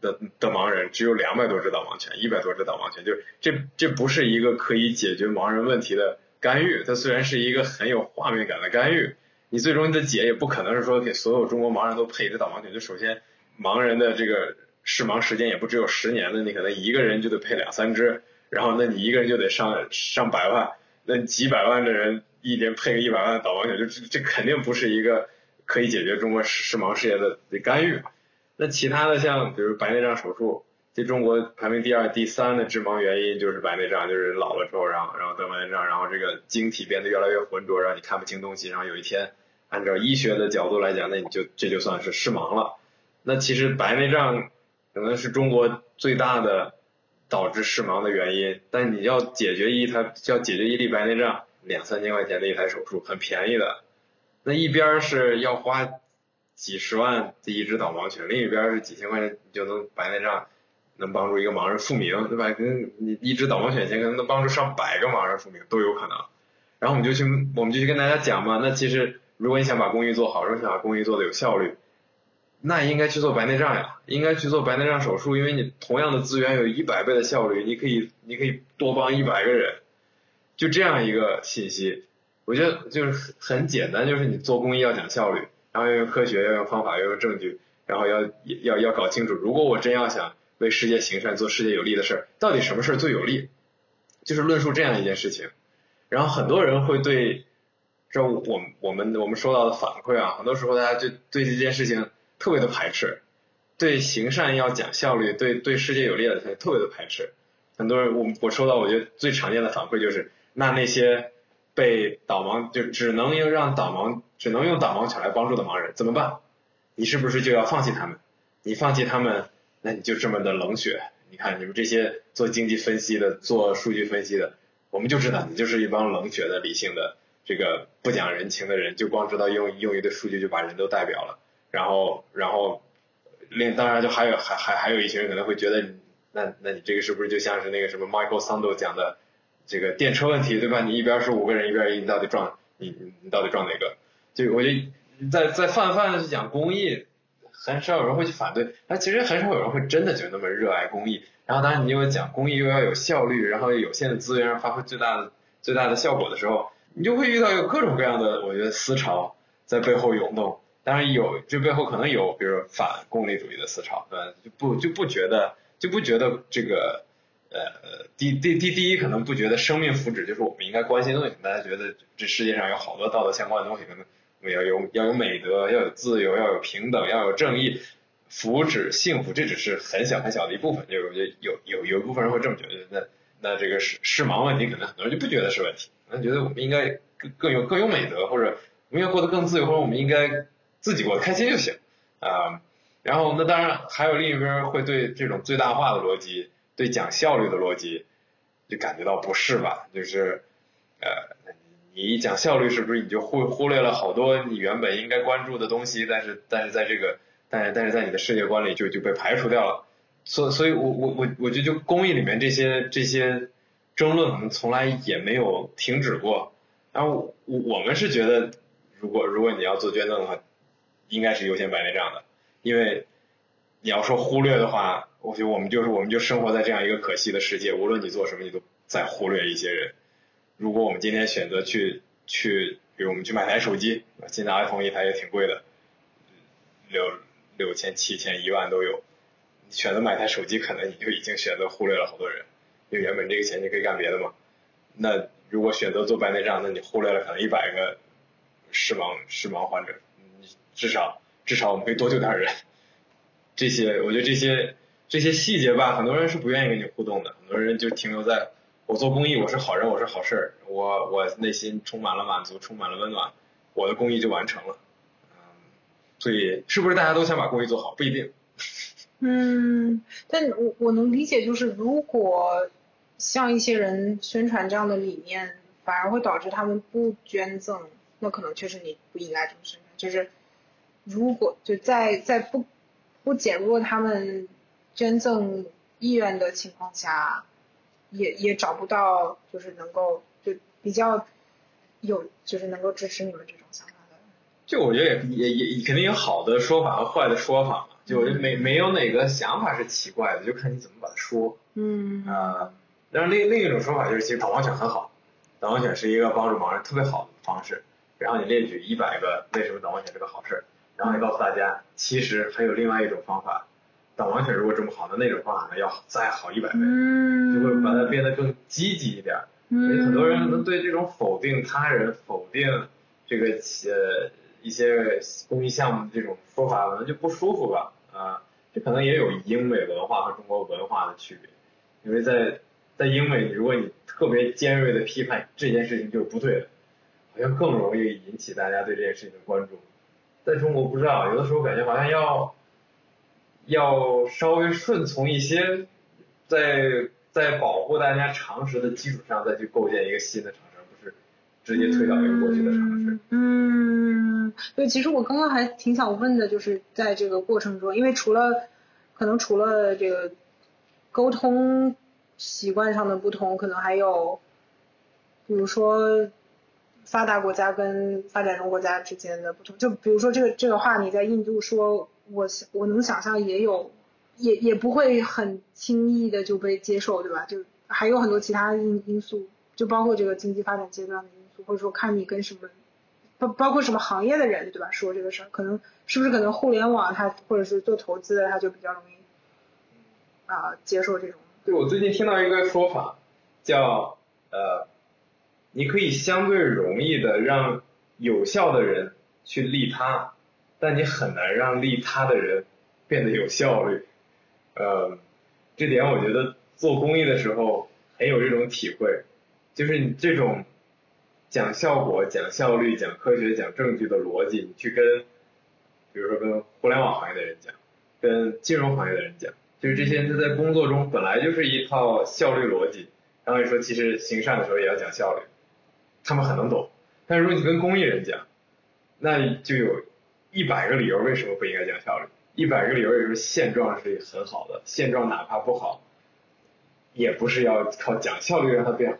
的的盲人，只有两百多只导盲犬，一百多只导盲犬，就这这不是一个可以解决盲人问题的干预。它虽然是一个很有画面感的干预，你最终的解也不可能是说给所有中国盲人都配一只导盲犬。就首先盲人的这个视盲时间也不只有十年的，你可能一个人就得配两三只。然后，那你一个人就得上上百万，那几百万的人一年配个一百万导盲犬，就这这肯定不是一个可以解决中国视视盲事业的干预。那其他的像比如白内障手术，这中国排名第二、第三的致盲原因就是白内障，就是老了之后，然后然后得白内障，然后这个晶体变得越来越浑浊，让你看不清东西，然后有一天按照医学的角度来讲，那你就这就算是视盲了。那其实白内障可能是中国最大的。导致视盲的原因，但你要解决一台，要解决一粒白内障，两三千块钱的一台手术，很便宜的。那一边是要花几十万的一只导盲犬，另一边是几千块钱你就能白内障，能帮助一个盲人复明，对吧？跟你一只导盲犬钱可能能帮助上百个盲人复明都有可能。然后我们就去，我们就去跟大家讲嘛。那其实如果你想把公益做好，如果想把公益做的有效率。那应该去做白内障呀，应该去做白内障手术，因为你同样的资源有一百倍的效率，你可以你可以多帮一百个人，就这样一个信息，我觉得就是很简单，就是你做公益要讲效率，然后要用科学，要用方法，要用证据，然后要要要搞清楚，如果我真要想为世界行善，做世界有利的事儿，到底什么事儿最有利，就是论述这样一件事情，然后很多人会对这我我们我们收到的反馈啊，很多时候大家就对这件事情。特别的排斥，对行善要讲效率，对对世界有利的事特别的排斥。很多人我我收到我觉得最常见的反馈就是，那那些被导盲就只能让导盲只能用导盲犬来帮助的盲人怎么办？你是不是就要放弃他们？你放弃他们，那你就这么的冷血？你看你们这些做经济分析的、做数据分析的，我们就知道你就是一帮冷血的、理性的、这个不讲人情的人，就光知道用用一堆数据就把人都代表了。然后，然后，另当然就还有还还还有一群人可能会觉得，那那你这个是不是就像是那个什么 Michael Sando 讲的这个电车问题，对吧？你一边是五个人，一边你到底撞你你到底撞哪个？就我觉得在在泛泛的去讲公益，很少有人会去反对，那其实很少有人会真的就那么热爱公益。然后当然你又讲公益又要有效率，然后有限的资源发挥最大的最大的效果的时候，你就会遇到有各种各样的我觉得思潮在背后涌动。当然有，这背后可能有，比如反功利主义的思潮，对吧？就不就不觉得就不觉得这个呃第第第第一可能不觉得生命福祉就是我们应该关心的东西，大家觉得这世界上有好多道德相关的东西，可能要有要有美德，要有自由，要有平等，要有正义。福祉、幸福，这只是很小很小的一部分。就我觉得有有有一部分人会这么觉得，那那这个是是盲问题，可能很多人就不觉得是问题，可能觉得我们应该更更有更有美德，或者我们要过得更自由，或者我们应该自己过得开心就行啊。然后那当然还有另一边会对这种最大化的逻辑，对讲效率的逻辑就感觉到不适吧，就是呃你一讲效率，是不是你就忽忽略了好多你原本应该关注的东西？但是但是在这个但是但是在你的世界观里就就被排除掉了，所所以，我我我我觉得就公益里面这些这些争论可能从来也没有停止过。然后我我们是觉得，如果如果你要做捐赠的话，应该是优先白内障的，因为你要说忽略的话，我觉得我们就是我们就生活在这样一个可惜的世界，无论你做什么，你都在忽略一些人。如果我们今天选择去去，比如我们去买台手机，现在 iPhone 一台也挺贵的，六。六千、七千、一万都有，你选择买台手机，可能你就已经选择忽略了好多人，因为原本这个钱你可以干别的嘛。那如果选择做白内障，那你忽略了可能一百个视盲视盲患者，至少至少我们可以多救点人。这些我觉得这些这些细节吧，很多人是不愿意跟你互动的，很多人就停留在我做公益，我是好人，我是好事儿，我我内心充满了满足，充满了温暖，我的公益就完成了。嗯所以，是不是大家都想把公益做好？不一定。嗯，但我我能理解，就是如果像一些人宣传这样的理念，反而会导致他们不捐赠，那可能确实你不应该这么宣传。就是如果就在在不不减弱他们捐赠意愿的情况下，也也找不到就是能够就比较有就是能够支持你们这种想法的。就我觉得也也也肯定有好的说法和坏的说法嘛，就我觉得没没有哪个想法是奇怪的，就看你怎么把它说。嗯。啊，但是另另一种说法就是，其实导盲犬很好，导盲犬是一个帮助盲人特别好的方式。然后你列举一百个为什么导盲犬是个好事，然后你告诉大家，其实还有另外一种方法，导盲犬如果这么好，那那种方法呢要再好一百倍，就会把它变得更积极一点。嗯。很多人可能对这种否定他人、否定这个呃。一些公益项目的这种说法可能就不舒服吧，啊，这可能也有英美文化和中国文化的区别，因为在在英美，如果你特别尖锐的批判这件事情就是不对的，好像更容易引起大家对这件事情的关注，在中国不知道，有的时候感觉好像要要稍微顺从一些，在在保护大家常识的基础上再去构建一个新的常识，不是直接推倒一个过去的常识。嗯。对，其实我刚刚还挺想问的，就是在这个过程中，因为除了可能除了这个沟通习惯上的不同，可能还有，比如说发达国家跟发展中国家之间的不同。就比如说这个这个话，你在印度说，我我能想象也有，也也不会很轻易的就被接受，对吧？就还有很多其他因因素，就包括这个经济发展阶段的因素，或者说看你跟什么。包包括什么行业的人，对吧？说这个事儿，可能是不是可能互联网它或者是做投资的，他就比较容易啊接受这种。对，我最近听到一个说法，叫呃，你可以相对容易的让有效的人去利他，但你很难让利他的人变得有效率。呃，这点我觉得做公益的时候很有这种体会，就是你这种。讲效果、讲效率、讲科学、讲证据的逻辑，你去跟，比如说跟互联网行业的人讲，跟金融行业的人讲，就是这些人在工作中本来就是一套效率逻辑，然后你说其实行善的时候也要讲效率，他们很能懂。但如果你跟公益人讲，那就有一百个理由为什么不应该讲效率，一百个理由为什么现状是很好的，现状哪怕不好，也不是要靠讲效率让它变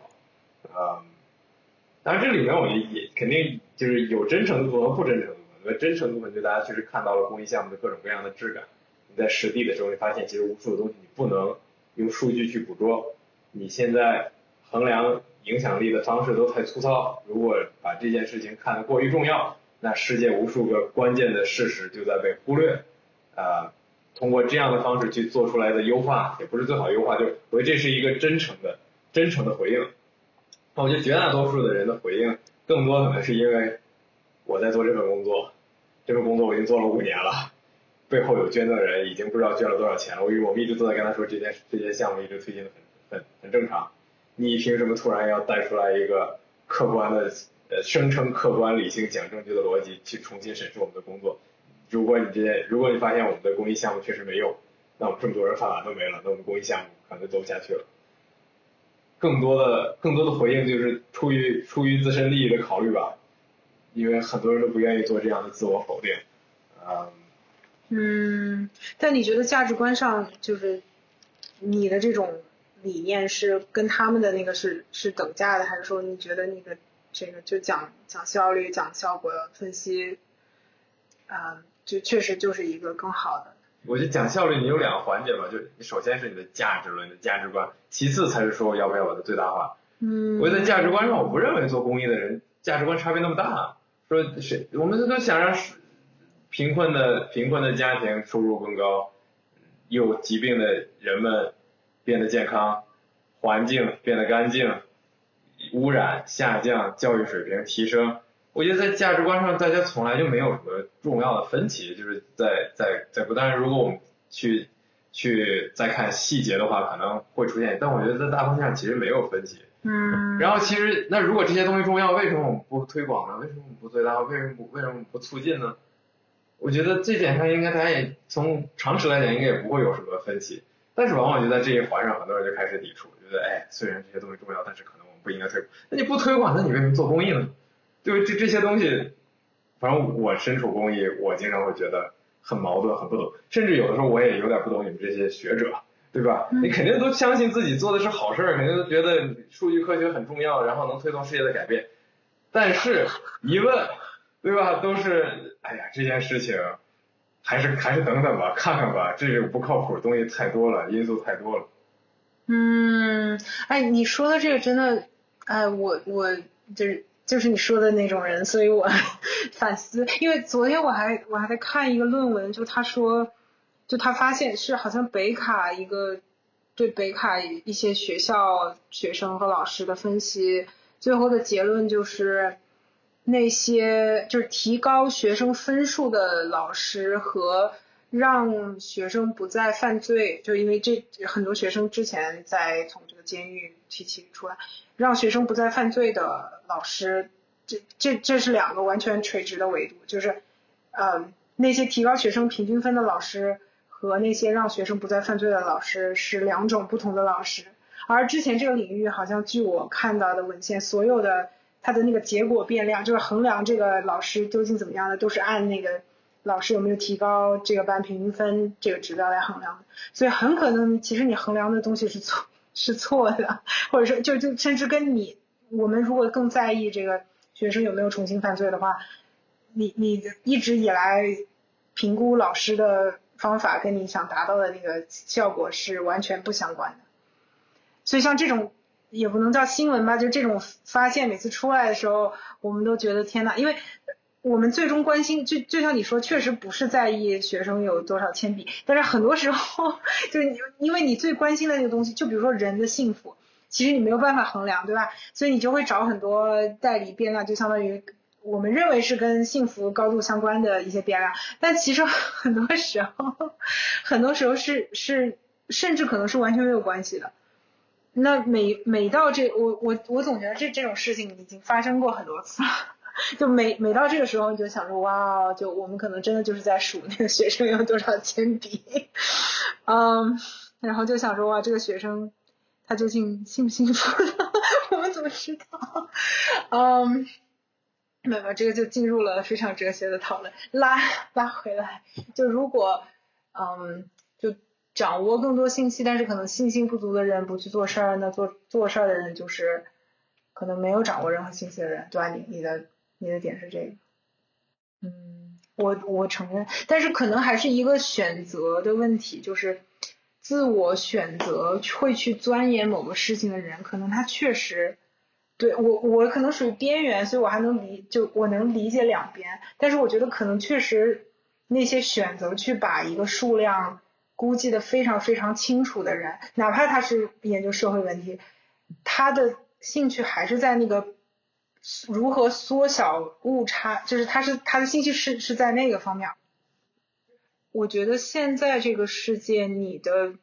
好，啊。当然，这里面我觉得也肯定就是有真诚的部分和不真诚的部分。真诚的部分就大家确实看到了公益项目的各种各样的质感。你在实地的时候，你发现其实无数的东西你不能用数据去捕捉。你现在衡量影响力的方式都太粗糙。如果把这件事情看得过于重要，那世界无数个关键的事实就在被忽略。啊，通过这样的方式去做出来的优化，也不是最好优化，就我觉得这是一个真诚的、真诚的回应。那我觉得绝大多数的人的回应，更多可能是因为我在做这份工作，这份工作我已经做了五年了，背后有捐赠人，已经不知道捐了多少钱了。我我们一直都在跟他说，这件这些项目一直推进的很很很正常。你凭什么突然要带出来一个客观的呃声称客观理性讲证据的逻辑去重新审视我们的工作？如果你这些，如果你发现我们的公益项目确实没用，那我们这么多人饭碗都没了，那我们公益项目可能就走不下去了。更多的更多的回应就是出于出于自身利益的考虑吧，因为很多人都不愿意做这样的自我否定，嗯。嗯，但你觉得价值观上就是你的这种理念是跟他们的那个是是等价的，还是说你觉得你的这个就讲讲效率、讲效果分析，啊？就确实就是一个更好的。我觉得讲效率，你有两个环节吧，就你首先是你的价值论、你的价值观，其次才是说我要不要把它最大化。嗯。我觉得价值观上，我不认为做公益的人价值观差别那么大。说谁，我们都想让贫困的贫困的家庭收入更高，有疾病的人们变得健康，环境变得干净，污染下降，教育水平提升。我觉得在价值观上，大家从来就没有什么重要的分歧，就是在在在不，但是如果我们去去再看细节的话，可能会出现，但我觉得在大方向其实没有分歧。嗯。然后其实那如果这些东西重要，为什么我们不推广呢？为什么我们不最大化？为什么不为什么不促进呢？我觉得这点上应该大家也从常识来讲，应该也不会有什么分歧。但是往往就在这一环上，很多人就开始抵触，觉得哎，虽然这些东西重要，但是可能不应该推广。那你不推广，那你为什么做公益呢？就这这些东西，反正我身处公益，我经常会觉得很矛盾，很不懂，甚至有的时候我也有点不懂你们这些学者，对吧？你肯定都相信自己做的是好事儿，肯定都觉得数据科学很重要，然后能推动世界的改变。但是一问，对吧？都是哎呀，这件事情还是还是等等吧，看看吧，这个不靠谱的东西太多了，因素太多了。嗯，哎，你说的这个真的，哎，我我就是。就是你说的那种人，所以我 反思，因为昨天我还我还在看一个论文，就他说，就他发现是好像北卡一个对北卡一些学校学生和老师的分析，最后的结论就是那些就是提高学生分数的老师和让学生不再犯罪，就因为这很多学生之前在从监狱提起出来。让学生不再犯罪的老师，这这这是两个完全垂直的维度，就是，呃，那些提高学生平均分的老师和那些让学生不再犯罪的老师是两种不同的老师。而之前这个领域好像据我看到的文献，所有的他的那个结果变量，就是衡量这个老师究竟怎么样的，都是按那个老师有没有提高这个班平均分这个指标来衡量的。所以很可能其实你衡量的东西是错。是错的，或者说就就甚至跟你我们如果更在意这个学生有没有重新犯罪的话，你你一直以来评估老师的方法跟你想达到的那个效果是完全不相关的。所以像这种也不能叫新闻吧，就这种发现每次出来的时候，我们都觉得天呐，因为。我们最终关心，就就像你说，确实不是在意学生有多少铅笔，但是很多时候，就是因为你最关心的那个东西，就比如说人的幸福，其实你没有办法衡量，对吧？所以你就会找很多代理变量，就相当于我们认为是跟幸福高度相关的一些变量，但其实很多时候，很多时候是是甚至可能是完全没有关系的。那每每到这，我我我总觉得这这种事情已经发生过很多次了。就每每到这个时候，你就想说，哇，就我们可能真的就是在数那个学生有多少铅笔，嗯，然后就想说，哇，这个学生他究竟幸不幸福？我们怎么知道？嗯，没有，这个就进入了非常哲学的讨论。拉拉回来，就如果嗯，就掌握更多信息，但是可能信心不足的人不去做事儿，那做做事儿的人就是可能没有掌握任何信息的人，对吧？你你的。你的点是这个，嗯，我我承认，但是可能还是一个选择的问题，就是自我选择会去钻研某个事情的人，可能他确实对我我可能属于边缘，所以我还能理就我能理解两边，但是我觉得可能确实那些选择去把一个数量估计的非常非常清楚的人，哪怕他是研究社会问题，他的兴趣还是在那个如何缩小误差，就是他是他的兴趣是是在那个方面。我觉得现在这个世界，你的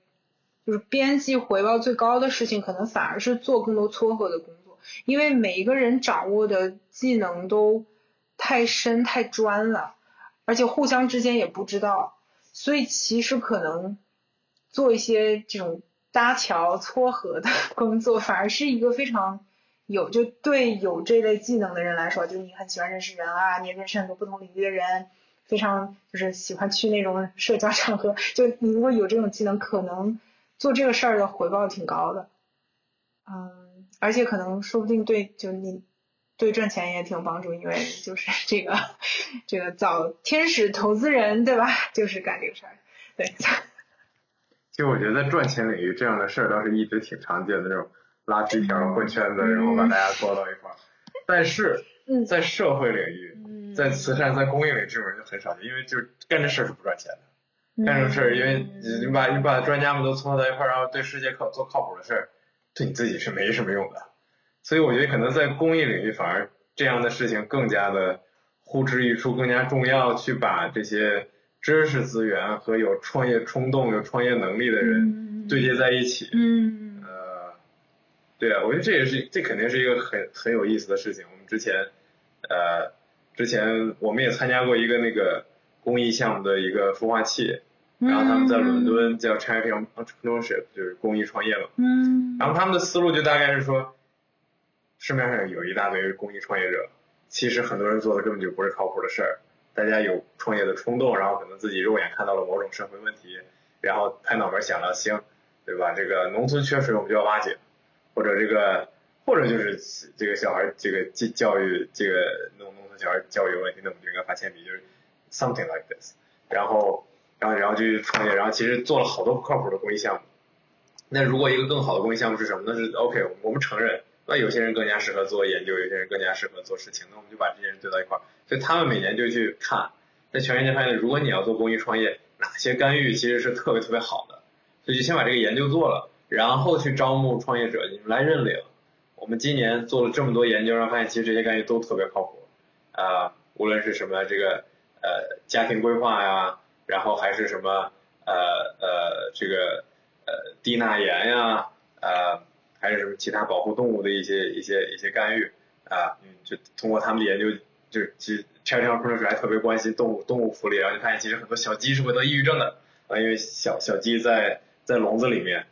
就是边际回报最高的事情，可能反而是做更多撮合的工作，因为每一个人掌握的技能都太深太专了。而且互相之间也不知道，所以其实可能做一些这种搭桥撮合的工作，反而是一个非常有就对有这类技能的人来说，就你很喜欢认识人啊，你认识很多不同领域的人，非常就是喜欢去那种社交场合，就你如果有这种技能，可能做这个事儿的回报挺高的，嗯，而且可能说不定对就你。对赚钱也挺有帮助，因为就是这个这个找天使投资人，对吧？就是干这个事儿，对。其实我觉得在赚钱领域这样的事儿倒是一直挺常见的，那种拉皮条混圈子，然后把大家拖到一块儿。但是在社会领域，在慈善、在公益领域这种人就很少见，因为就是干这事儿是不赚钱的。干这事儿，因为你把你把专家们都撮合到一块儿，然后对世界靠做靠谱的事儿，对你自己是没什么用的。所以我觉得可能在公益领域，反而这样的事情更加的呼之欲出，更加重要。去把这些知识资源和有创业冲动、有创业能力的人对接在一起。嗯。呃，对啊，我觉得这也是这肯定是一个很很有意思的事情。我们之前呃之前我们也参加过一个那个公益项目的一个孵化器，然后他们在伦敦叫 Charity Entrepreneurship，就是公益创业嘛。嗯。然后他们的思路就大概是说。市面上有一大堆公益创业者，其实很多人做的根本就不是靠谱的事儿。大家有创业的冲动，然后可能自己肉眼看到了某种社会问题，然后拍脑门想了行，对吧？这个农村缺水，我们就要挖井，或者这个，或者就是这个小孩这个教教育这个农农村小孩教育有问题，那我们就应该发铅笔，就是 something like this。然后，然后，然后就去创业，然后其实做了好多不靠谱的公益项目。那如果一个更好的公益项目是什么？那是 OK，我们承认。那有些人更加适合做研究，有些人更加适合做事情，那我们就把这些人堆到一块儿，所以他们每年就去看，在全世界发现，如果你要做公益创业，哪些干预其实是特别特别好的，所以就先把这个研究做了，然后去招募创业者，你们来认领。我们今年做了这么多研究，然后发现其实这些干预都特别靠谱，啊，无论是什么这个呃家庭规划呀，然后还是什么呃呃这个呃低钠盐呀，呃。还是什么其他保护动物的一些一些一些干预啊，嗯，就通过他们的研究，就其实 chatgpt 还特别关心动物动物福利，然后就发现其实很多小鸡是会得抑郁症的啊，因为小小鸡在在笼子里面，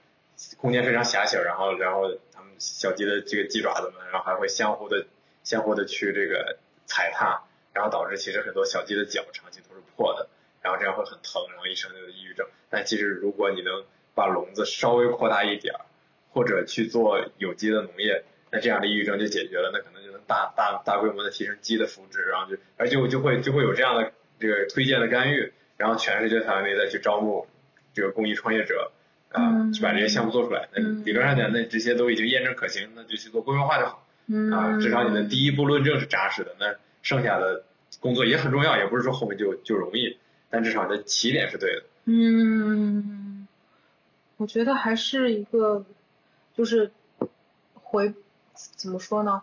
空间非常狭小，然后然后它们小鸡的这个鸡爪子们，然后还会相互的相互的去这个踩踏，然后导致其实很多小鸡的脚长期都是破的，然后这样会很疼，然后一生就有抑郁症。但其实如果你能把笼子稍微扩大一点儿。或者去做有机的农业，那这样的抑郁症就解决了，那可能就能大大大规模的提升鸡的福祉，然后就而就就会就会有这样的这个推荐的干预，然后全世界范围内再去招募这个公益创业者，啊，去把这些项目做出来。那理论上讲，那这些都已经验证可行，那就去做规模化就好。啊，至少你的第一步论证是扎实的，那剩下的工作也很重要，也不是说后面就就容易，但至少的起点是对的。嗯，我觉得还是一个。就是回怎么说呢？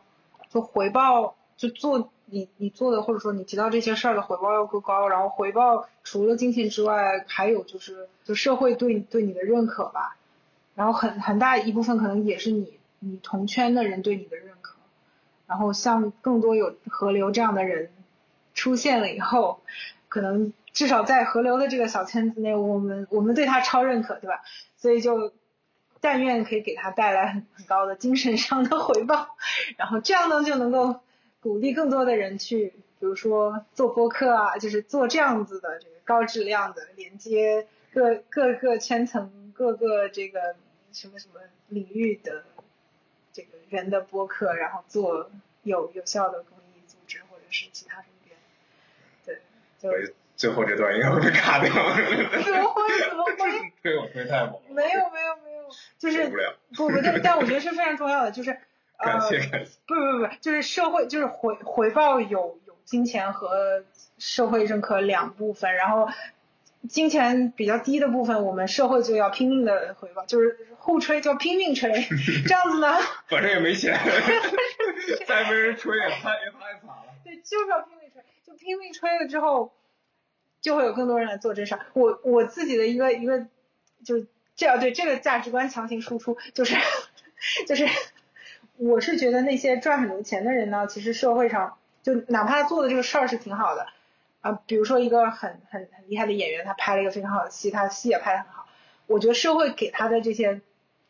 就回报，就做你你做的，或者说你提到这些事儿的回报要够高。然后回报除了金钱之外，还有就是就社会对对你的认可吧。然后很很大一部分可能也是你你同圈的人对你的认可。然后像更多有河流这样的人出现了以后，可能至少在河流的这个小圈子内，我们我们对他超认可，对吧？所以就。但愿可以给他带来很很高的精神上的回报，然后这样呢就能够鼓励更多的人去，比如说做播客啊，就是做这样子的这个高质量的连接各各个圈层、各个这个什么什么领域的这个人的播客，然后做有有效的公益组织或者是其他什么对，就最后这段应该会被卡掉。怎么会？怎么会？推我推太猛。没有没有没有。就是不不，但但我觉得是非常重要的，就是呃，感谢感谢，不不不，就是社会就是回回报有有金钱和社会认可两部分，然后金钱比较低的部分，我们社会就要拼命的回报，就是互吹就拼命吹，这样子呢，反正也没钱，再没人吹也太也太惨了。对，就是要拼命吹，就拼命吹了之后，就会有更多人来做这事儿。我我自己的一个一个就这样对这个价值观强行输出，就是就是我是觉得那些赚很多钱的人呢，其实社会上就哪怕他做的这个事儿是挺好的啊，比如说一个很很很厉害的演员，他拍了一个非常好的戏，他戏也拍得很好，我觉得社会给他的这些。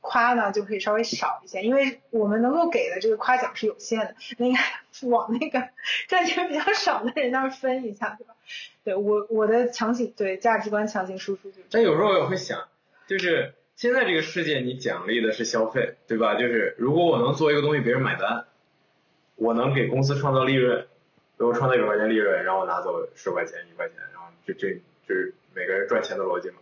夸呢就可以稍微少一些，因为我们能够给的这个夸奖是有限的，那应该往那个 赚钱比较少的人那儿分一下，对吧？对我我的强行对价值观强行输出就。但有时候我也会想，就是现在这个世界，你奖励的是消费，对吧？就是如果我能做一个东西，别人买单，我能给公司创造利润，如我创造一百块钱利润，然后拿走十块钱、一块钱，然后这这就是每个人赚钱的逻辑嘛？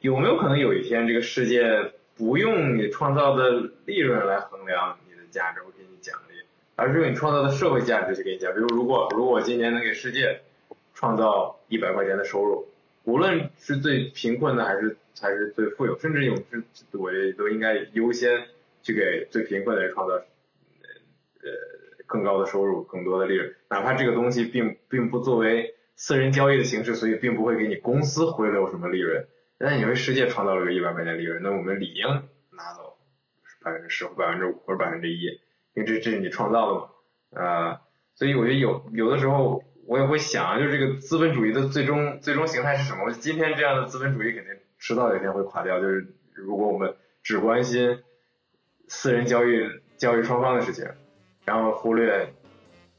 有没有可能有一天这个世界？不用你创造的利润来衡量你的价值，我给你奖励，而是用你创造的社会价值去给你奖。比如，如果如果我今年能给世界创造一百块钱的收入，无论是最贫困的还是才是最富有，甚至有这我觉得都应该优先去给最贫困的人创造呃更高的收入、更多的利润，哪怕这个东西并并不作为私人交易的形式，所以并不会给你公司回流什么利润。那你为世界创造了个一百块钱利润，那我们理应拿走百分之十或百分之五或者百分之一，因为这这是你创造的嘛，呃，所以我觉得有有的时候我也会想，就是这个资本主义的最终最终形态是什么？我今天这样的资本主义肯定迟早有一天会垮掉，就是如果我们只关心私人交易交易双方的事情，然后忽略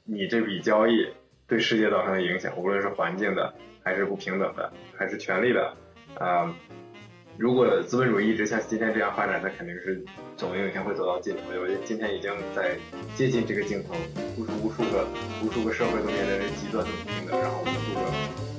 你这笔交易对世界造成的影响，无论是环境的还是不平等的还是权利的。啊，如果资本主义一直像今天这样发展，那肯定是总有一天会走到尽头。我觉得今天已经在接近这个尽头，无数无数个无数个社会都面临着极端的不平等，然后无数个。